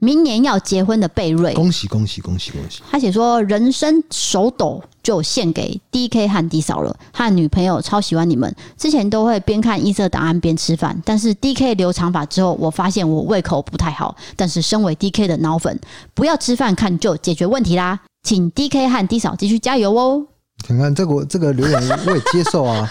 明年要结婚的贝瑞，恭喜恭喜恭喜恭喜！他写说人生手抖就献给 D K 和 D 嫂了，和女朋友超喜欢你们。之前都会边看异色档案边吃饭，但是 D K 留长发之后，我发现我胃口不太好。但是身为 D K 的脑粉，不要吃饭看就解决问题啦，请 D K 和 D 嫂继续加油哦！看看这个这个留言我也接受啊。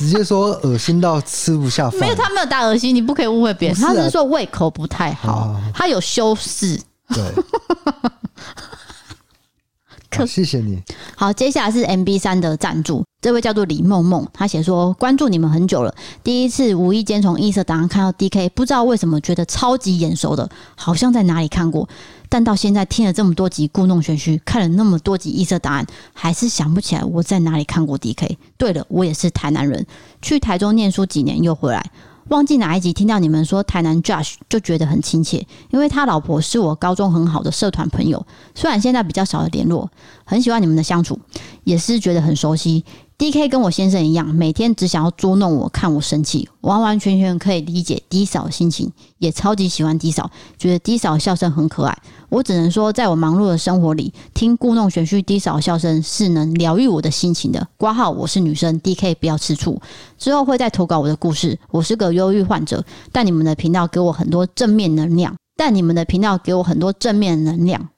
直接说恶心到吃不下饭，没有，他没有打恶心，你不可以误会别人，是啊、他是说胃口不太好，啊、他有修饰。对，可谢谢你。好，接下来是 MB 三的赞助，这位叫做李梦梦，他写说关注你们很久了，第一次无意间从异色档案看到 DK，不知道为什么觉得超级眼熟的，好像在哪里看过。但到现在听了这么多集故弄玄虚，看了那么多集异色档案，还是想不起来我在哪里看过 DK。对了，我也是台南人，去台中念书几年又回来，忘记哪一集听到你们说台南 Josh 就觉得很亲切，因为他老婆是我高中很好的社团朋友，虽然现在比较少的联络，很喜欢你们的相处，也是觉得很熟悉。D K 跟我先生一样，每天只想要捉弄我，看我生气，完完全全可以理解 D 嫂的心情，也超级喜欢 D 嫂，觉得 D 嫂笑声很可爱。我只能说，在我忙碌的生活里，听故弄玄虚 D 嫂笑声是能疗愈我的心情的。挂号，我是女生，D K 不要吃醋。之后会再投稿我的故事。我是个忧郁患者，但你们的频道给我很多正面能量，但你们的频道给我很多正面能量。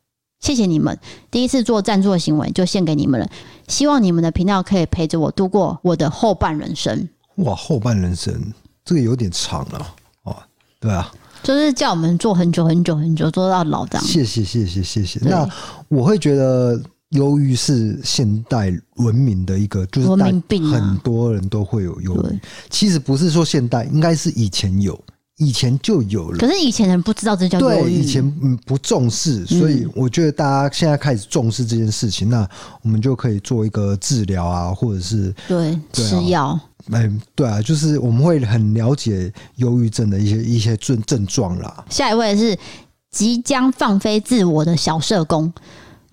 谢谢你们，第一次做赞助的行为就献给你们了。希望你们的频道可以陪着我度过我的后半人生。哇，后半人生这个有点长了哦。对啊，就是叫我们做很久很久很久，做到老这样。谢谢谢谢谢谢。那我会觉得忧郁是现代文明的一个，就是文明病，很多人都会有忧郁。其实不是说现代，应该是以前有。以前就有了，可是以前人不知道这叫。对，以前嗯不重视，所以我觉得大家现在开始重视这件事情，嗯、那我们就可以做一个治疗啊，或者是对，吃药。嗯，对啊，就是我们会很了解忧郁症的一些一些症症状啦。下一位是即将放飞自我的小社工。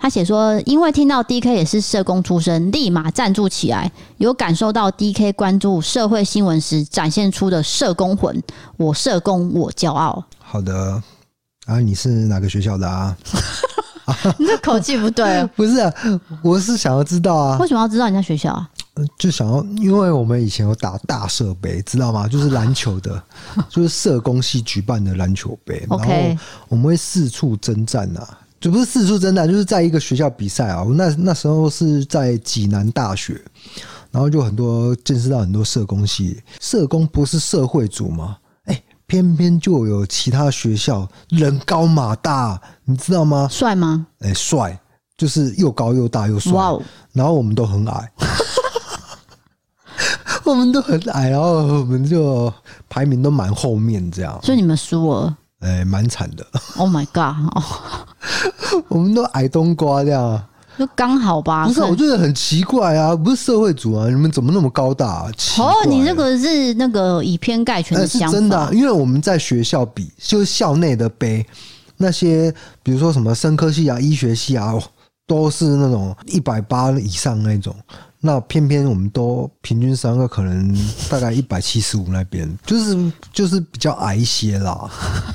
他写说，因为听到 DK 也是社工出身，立马赞助起来，有感受到 DK 关注社会新闻时展现出的社工魂。我社工，我骄傲。好的，啊，你是哪个学校的啊？你这口气不对。不是啊，我是想要知道啊。为什么要知道人家学校啊？就想要，因为我们以前有打大社杯，知道吗？就是篮球的，就是社工系举办的篮球杯。然后我们会四处征战啊。就不是四处征战，就是在一个学校比赛啊。那那时候是在济南大学，然后就很多见识到很多社工系。社工不是社会组吗？哎、欸，偏偏就有其他学校人高马大，你知道吗？帅吗？哎、欸，帅，就是又高又大又帅。哇哦！然后我们都很矮，我们都很矮，然后我们就排名都蛮后面这样。所以你们输了。哎，蛮惨的。Oh my god！哦，我们都矮冬瓜这样，就刚好吧。不是，我觉得很奇怪啊，不是社会主啊，你们怎么那么高大啊？哦，你这个是那个以偏概全的想法。是真的啊，因为我们在学校比，就是校内的杯，那些比如说什么生科系啊、医学系啊，都是那种一百八以上那种。那偏偏我们都平均三个可能大概一百七十五那边，就是就是比较矮一些啦。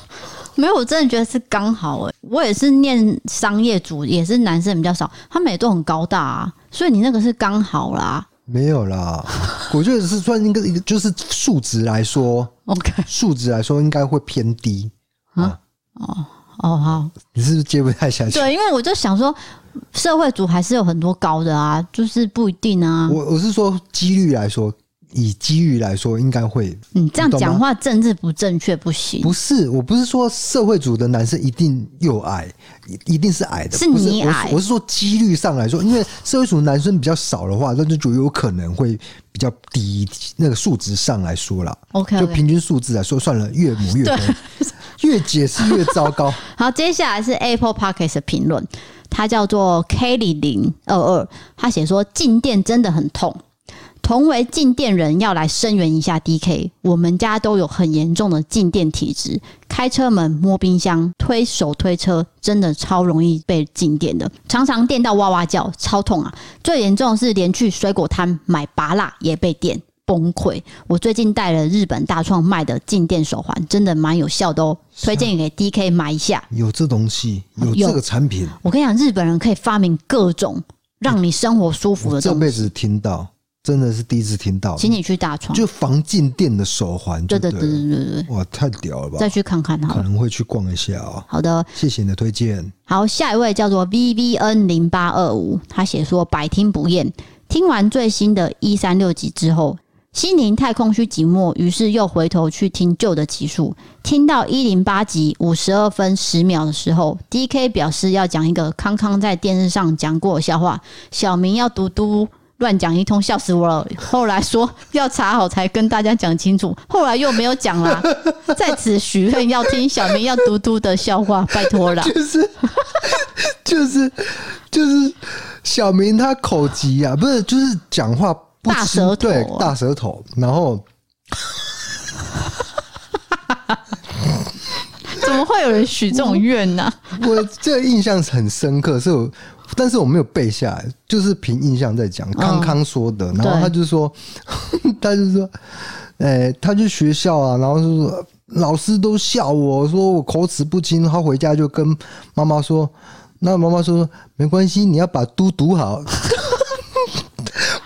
没有，我真的觉得是刚好诶。我也是念商业组，也是男生比较少，他们也都很高大啊。所以你那个是刚好啦。没有啦，我觉得是算一个一个，就是数值来说，OK，数值来说应该会偏低啊。哦哦好，你是不是接不太下去？对，因为我就想说。社会组还是有很多高的啊，就是不一定啊。我我是说几率来说，以几率来说，应该会。你这样讲话政治不正确不行。不是，我不是说社会组的男生一定又矮，一定是矮的。是你矮。我是说几率上来说，因为社会组的男生比较少的话，那就就有可能会比较低。那个数值上来说啦 OK，就平均数字来说，算了，越母越多，越解释越糟糕。好，接下来是 Apple Podcast 的评论。他叫做 Kelly 零二二，他写说静电真的很痛，同为静电人要来声援一下 DK。我们家都有很严重的静电体质，开车门、摸冰箱、推手推车，真的超容易被静电的，常常电到哇哇叫，超痛啊！最严重的是连去水果摊买芭乐也被电。崩溃！我最近戴了日本大创卖的静电手环，真的蛮有效的哦，推荐给 DK 买一下。有这东西，有这个产品。我跟你讲，日本人可以发明各种让你生活舒服的东西。这辈子听到，真的是第一次听到。请你去大创，就防静电的手环。对对对对对对！哇，太屌了吧！再去看看哈，可能会去逛一下哦。好的，谢谢你的推荐。好，下一位叫做 VVN 零八二五，他写说百听不厌，听完最新的一三六集之后。心灵太空虚寂寞，于是又回头去听旧的集数，听到一零八集五十二分十秒的时候，DK 表示要讲一个康康在电视上讲过的笑话，小明要嘟嘟乱讲一通，笑死我了。后来说要查好才跟大家讲清楚，后来又没有讲啦。在此许愿要听小明要嘟嘟的笑话，拜托了。就是 就是就是小明他口急啊，不是就是讲话。大舌头、啊，对，大舌头，然后 怎么会有人许这种愿呢、啊？我这个印象很深刻，是我，但是我没有背下来，就是凭印象在讲。康康说的，然后他就说，他就说，哎、欸，他去学校啊，然后就说老师都笑我说我口齿不清，他回家就跟妈妈说，那妈妈说没关系，你要把都读好。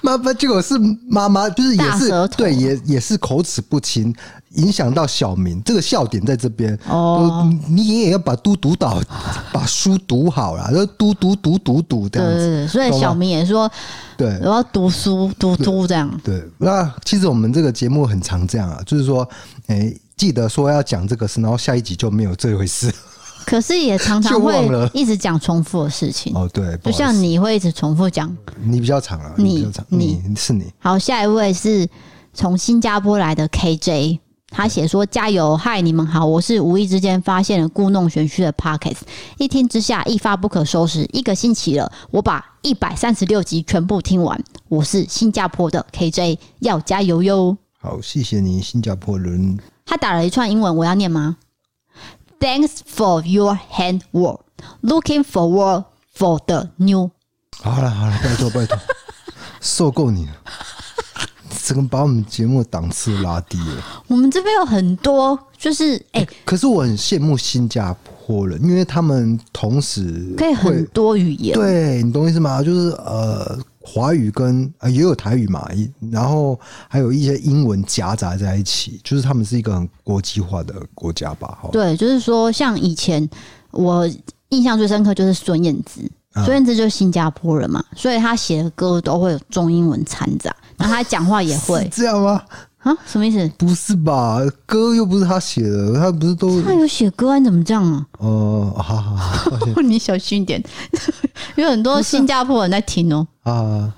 妈妈，结果是妈妈，就是也是对，也也是口齿不清，影响到小明。这个笑点在这边哦，你也要把都读到，把书读好了，就读读读读读这样子。对对对，所以小明也说，对，我要读书读读这样。对，那其实我们这个节目很常这样啊，就是说，哎，记得说要讲这个事，然后下一集就没有这回事。可是也常常会一直讲重复的事情哦，对，就像你会一直重复讲，你比较长啊，你比较长，你，你是你。好，下一位是从新加坡来的 KJ，他写说加油，嗨，你们好，我是无意之间发现了故弄玄虚的 Pocket 一听之下一发不可收拾，一个星期了，我把一百三十六集全部听完。我是新加坡的 KJ，要加油哟。好，谢谢你，新加坡人。他打了一串英文，我要念吗？Thanks for your handwork. Looking forward for the new. 好了好了，拜托拜托，受够你了，整个把我们节目档次拉低了。我们这边有很多，就是哎、可是我很羡慕新加坡人，因为他们同时可以很多语言。对，你懂意思吗？就是呃。华语跟呃也有台语嘛，然后还有一些英文夹杂在一起，就是他们是一个很国际化的国家吧？对，就是说像以前我印象最深刻就是孙燕姿，孙燕姿就是新加坡人嘛，所以他写的歌都会有中英文掺杂，然后他讲话也会这样吗？啊，什么意思？不是吧？歌又不是他写的，他不是都他有写歌，你怎么这样啊？哦、呃，好好好，你小心一点，有很多新加坡人在听哦。啊，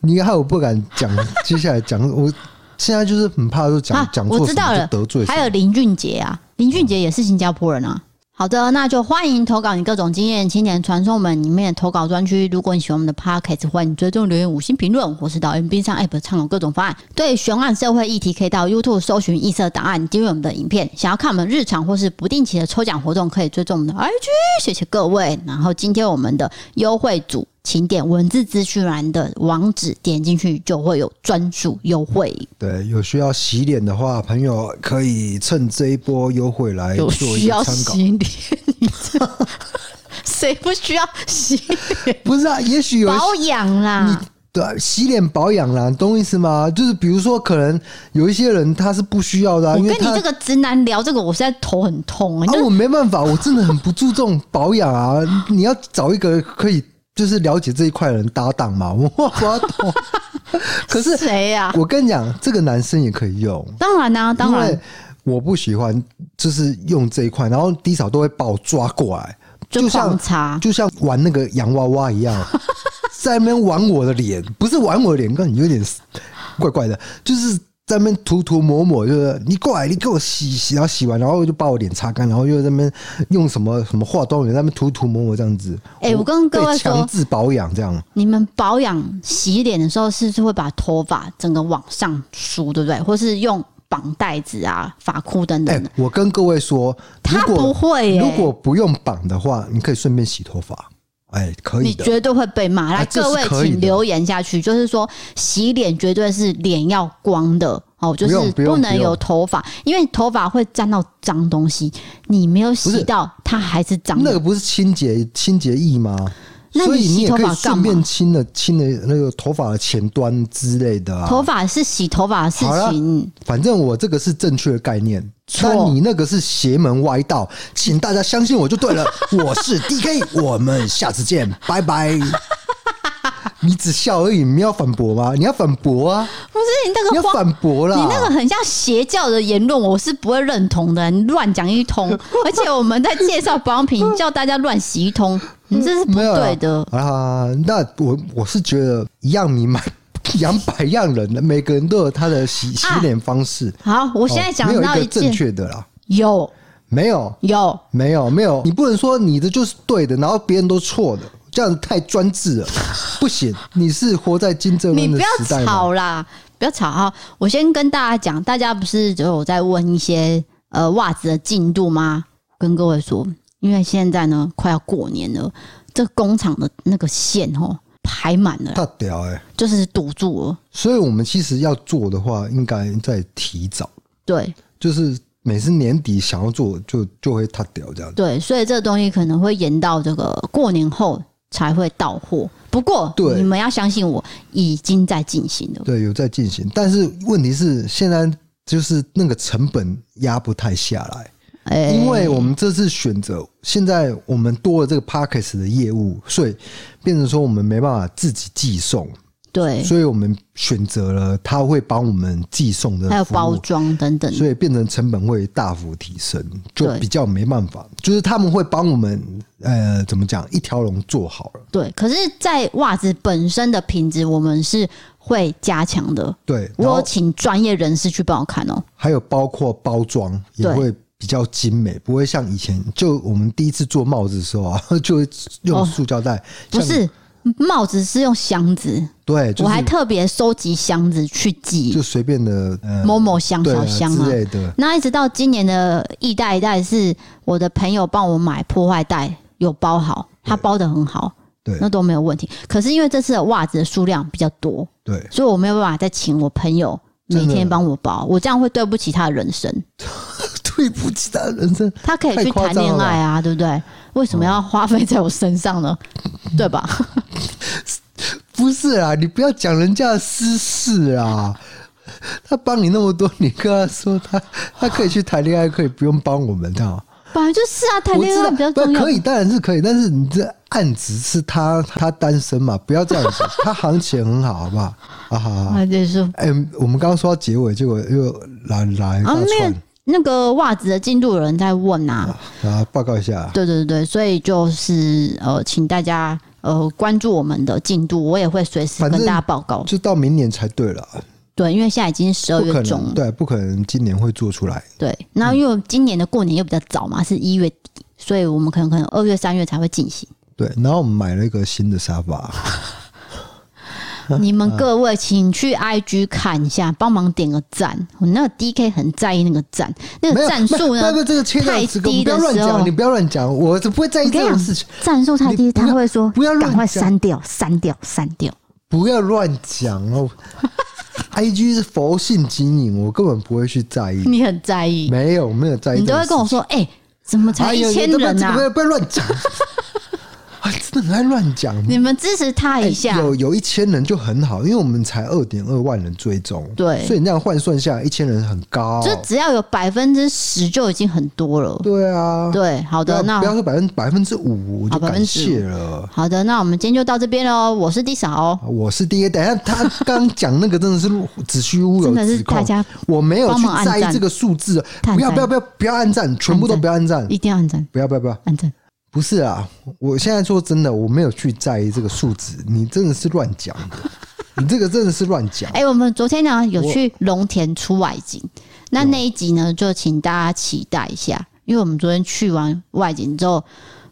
你害我不敢讲，接下来讲，我现在就是很怕说讲讲错什么得罪。还有林俊杰啊，林俊杰也是新加坡人啊。好的，那就欢迎投稿你各种经验，青年传送门里面的投稿专区。如果你喜欢我们的 Podcast，欢迎追踪留言、五星评论，或是到 MB 上 App 畅游各种方案。对悬案社会议题，可以到 YouTube 搜寻异色档案，订阅我们的影片。想要看我们日常或是不定期的抽奖活动，可以追踪我们的 IG。谢谢各位。然后今天我们的优惠组。请点文字资讯栏的网址，点进去就会有专属优惠。对，有需要洗脸的话，朋友可以趁这一波优惠来做一个参考。有需要洗脸？谁不需要洗脸？不是啊，也许有保养啦。对，洗脸保养啦，懂我意思吗？就是比如说，可能有一些人他是不需要的啊。我跟你这个直男聊这个，我现在头很痛啊。我没办法，我真的很不注重保养啊。你要找一个可以。就是了解这一块的人搭档嘛，我我懂。可是谁呀？我跟你讲，这个男生也可以用。当然啦、啊，当然。我不喜欢，就是用这一块，然后低嫂都会把我抓过来，就像就像玩那个洋娃娃一样，在那边玩我的脸，不是玩我的脸，感觉有点怪怪的，就是。在那边涂涂抹抹，就是你过来，你给我洗洗，然后洗完，然后就把我脸擦干，然后又在那边用什么什么化妆品在那边涂涂抹抹这样子。哎、欸，我跟各位说，强制保养这样。你们保养洗脸的时候，是不是会把头发整个往上梳，对不对？或是用绑带子啊、发箍等等的、欸？我跟各位说，他不会、欸。如果不用绑的话，你可以顺便洗头发。哎、欸，可以，你绝对会被骂。来，各位请留言下去，就是说洗脸绝对是脸要光的哦，就是不能有头发，因为头发会沾到脏东西，你没有洗到，它还是脏。那个不是清洁清洁液吗？所以你也可以顺便清了清了那个头发的前端之类的啊。头发是洗头发的事情，反正我这个是正确的概念。那你那个是邪门歪道，请大家相信我就对了。我是 DK，我们下次见，拜拜。你只笑而已，你要反驳吗？你要反驳啊！不是你那个，你要反驳啦！你那个很像邪教的言论，我是不会认同的。你乱讲一通，而且我们在介绍保养品，叫大家乱洗一通，你这是不对的啊！那我我是觉得一样米买养百样人的，每个人都有他的洗洗脸方式。好，我现在讲到一个正确的啦，有没有？有没有？没有？你不能说你的就是对的，然后别人都错的。这样子太专制了，不行！你是活在金正恩的时代吗？你不要吵啦，不要吵哈！我先跟大家讲，大家不是就有在问一些呃袜子的进度吗？跟各位说，因为现在呢快要过年了，这工厂的那个线哦排满了，太屌哎，就是堵住了。所以我们其实要做的话，应该在提早。对，就是每次年底想要做，就就会太屌这样子。对，所以这个东西可能会延到这个过年后。才会到货。不过，对你们要相信我，已经在进行了。对，有在进行。但是问题是，现在就是那个成本压不太下来。欸、因为我们这次选择，现在我们多了这个 Podcast 的业务，所以变成说我们没办法自己寄送。对，所以我们选择了他会帮我们寄送的，还有包装等等，所以变成成本会大幅提升，就比较没办法。就是他们会帮我们，呃，怎么讲，一条龙做好了。对，可是，在袜子本身的品质，我们是会加强的。对，我请专业人士去帮我看哦。还有包括包装也会比较精美，不会像以前，就我们第一次做帽子的时候啊，就用塑胶袋，不是。帽子是用箱子，对，我还特别收集箱子去寄，就随便的某某箱小箱之类的。那一直到今年的一代一代，是我的朋友帮我买破坏袋，有包好，他包的很好，对，那都没有问题。可是因为这次的袜子的数量比较多，对，所以我没有办法再请我朋友每天帮我包，我这样会对不起他的人生，对不起他的人生。他可以去谈恋爱啊，对不对？为什么要花费在我身上呢？对吧？不是啊，你不要讲人家的私事啊。他帮你那么多，你跟他说他他可以去谈恋爱，可以不用帮我们，这样。本来就是啊，谈恋爱比较重要。可以，当然是可以，但是你这案子是他他单身嘛，不要这样子。他行情很好，好不好？啊好，那就是。哎，我们刚刚说到结尾，结果又来来一大串。那个袜子的进度有人在问啊，啊，报告一下。对对对，所以就是呃，请大家呃关注我们的进度，我也会随时跟大家报告。就到明年才对了。对，因为现在已经十二月中，对，不可能今年会做出来。对，那因为今年的过年又比较早嘛，是一月底，所以我们可能可能二月、三月才会进行。对，然后我们买了一个新的沙发。你们各位，请去 IG 看一下，帮忙点个赞。我那个 DK 很在意那个赞，那个赞数呢？太低的时候，你不要乱讲，我是不会在意这种事情。赞数太低，他会说不要赶快删掉，删掉，删掉。不要乱讲哦。IG 是佛性经营，我根本不会去在意。你很在意？没有，没有在意。你都会跟我说，哎，怎么才一千人啊？不要不要乱讲。真的很爱乱讲。你们支持他一下，欸、有有一千人就很好，因为我们才二点二万人追踪，对，所以那样换算下来，一千人很高，就只要有百分之十就已经很多了。对啊，对，好的，那不要说百分百分之五，我就感谢了。好的，那我们今天就到这边喽。我是 D 嫂，我是 D A。等一下，他刚讲那个真的是子虚乌有，真的是大家我没有去在意这个数字，不要不要不要不要按赞，全部都不要按赞，一定要按赞，不要不要不要。按赞。不是啊，我现在说真的，我没有去在意这个数字。你真的是乱讲的，你这个真的是乱讲。哎，我们昨天呢有去龙田出外景，那那一集呢就请大家期待一下，因为我们昨天去完外景之后，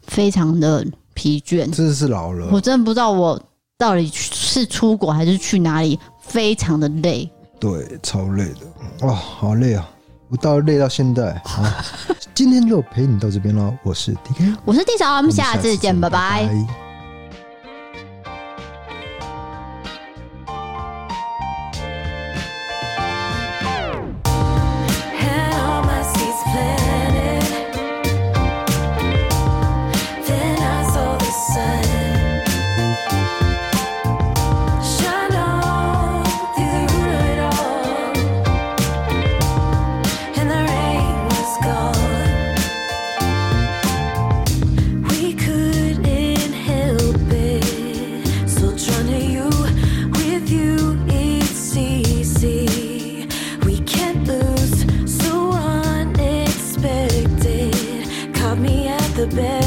非常的疲倦，真的是老了。我真的不知道我到底是出国还是去哪里，非常的累。对，超累的，哇，好累啊！我到累到现在啊。今天就陪你到这边了，我是 DK，我是 D 嫂，我们下次见，拜拜。拜拜。bed.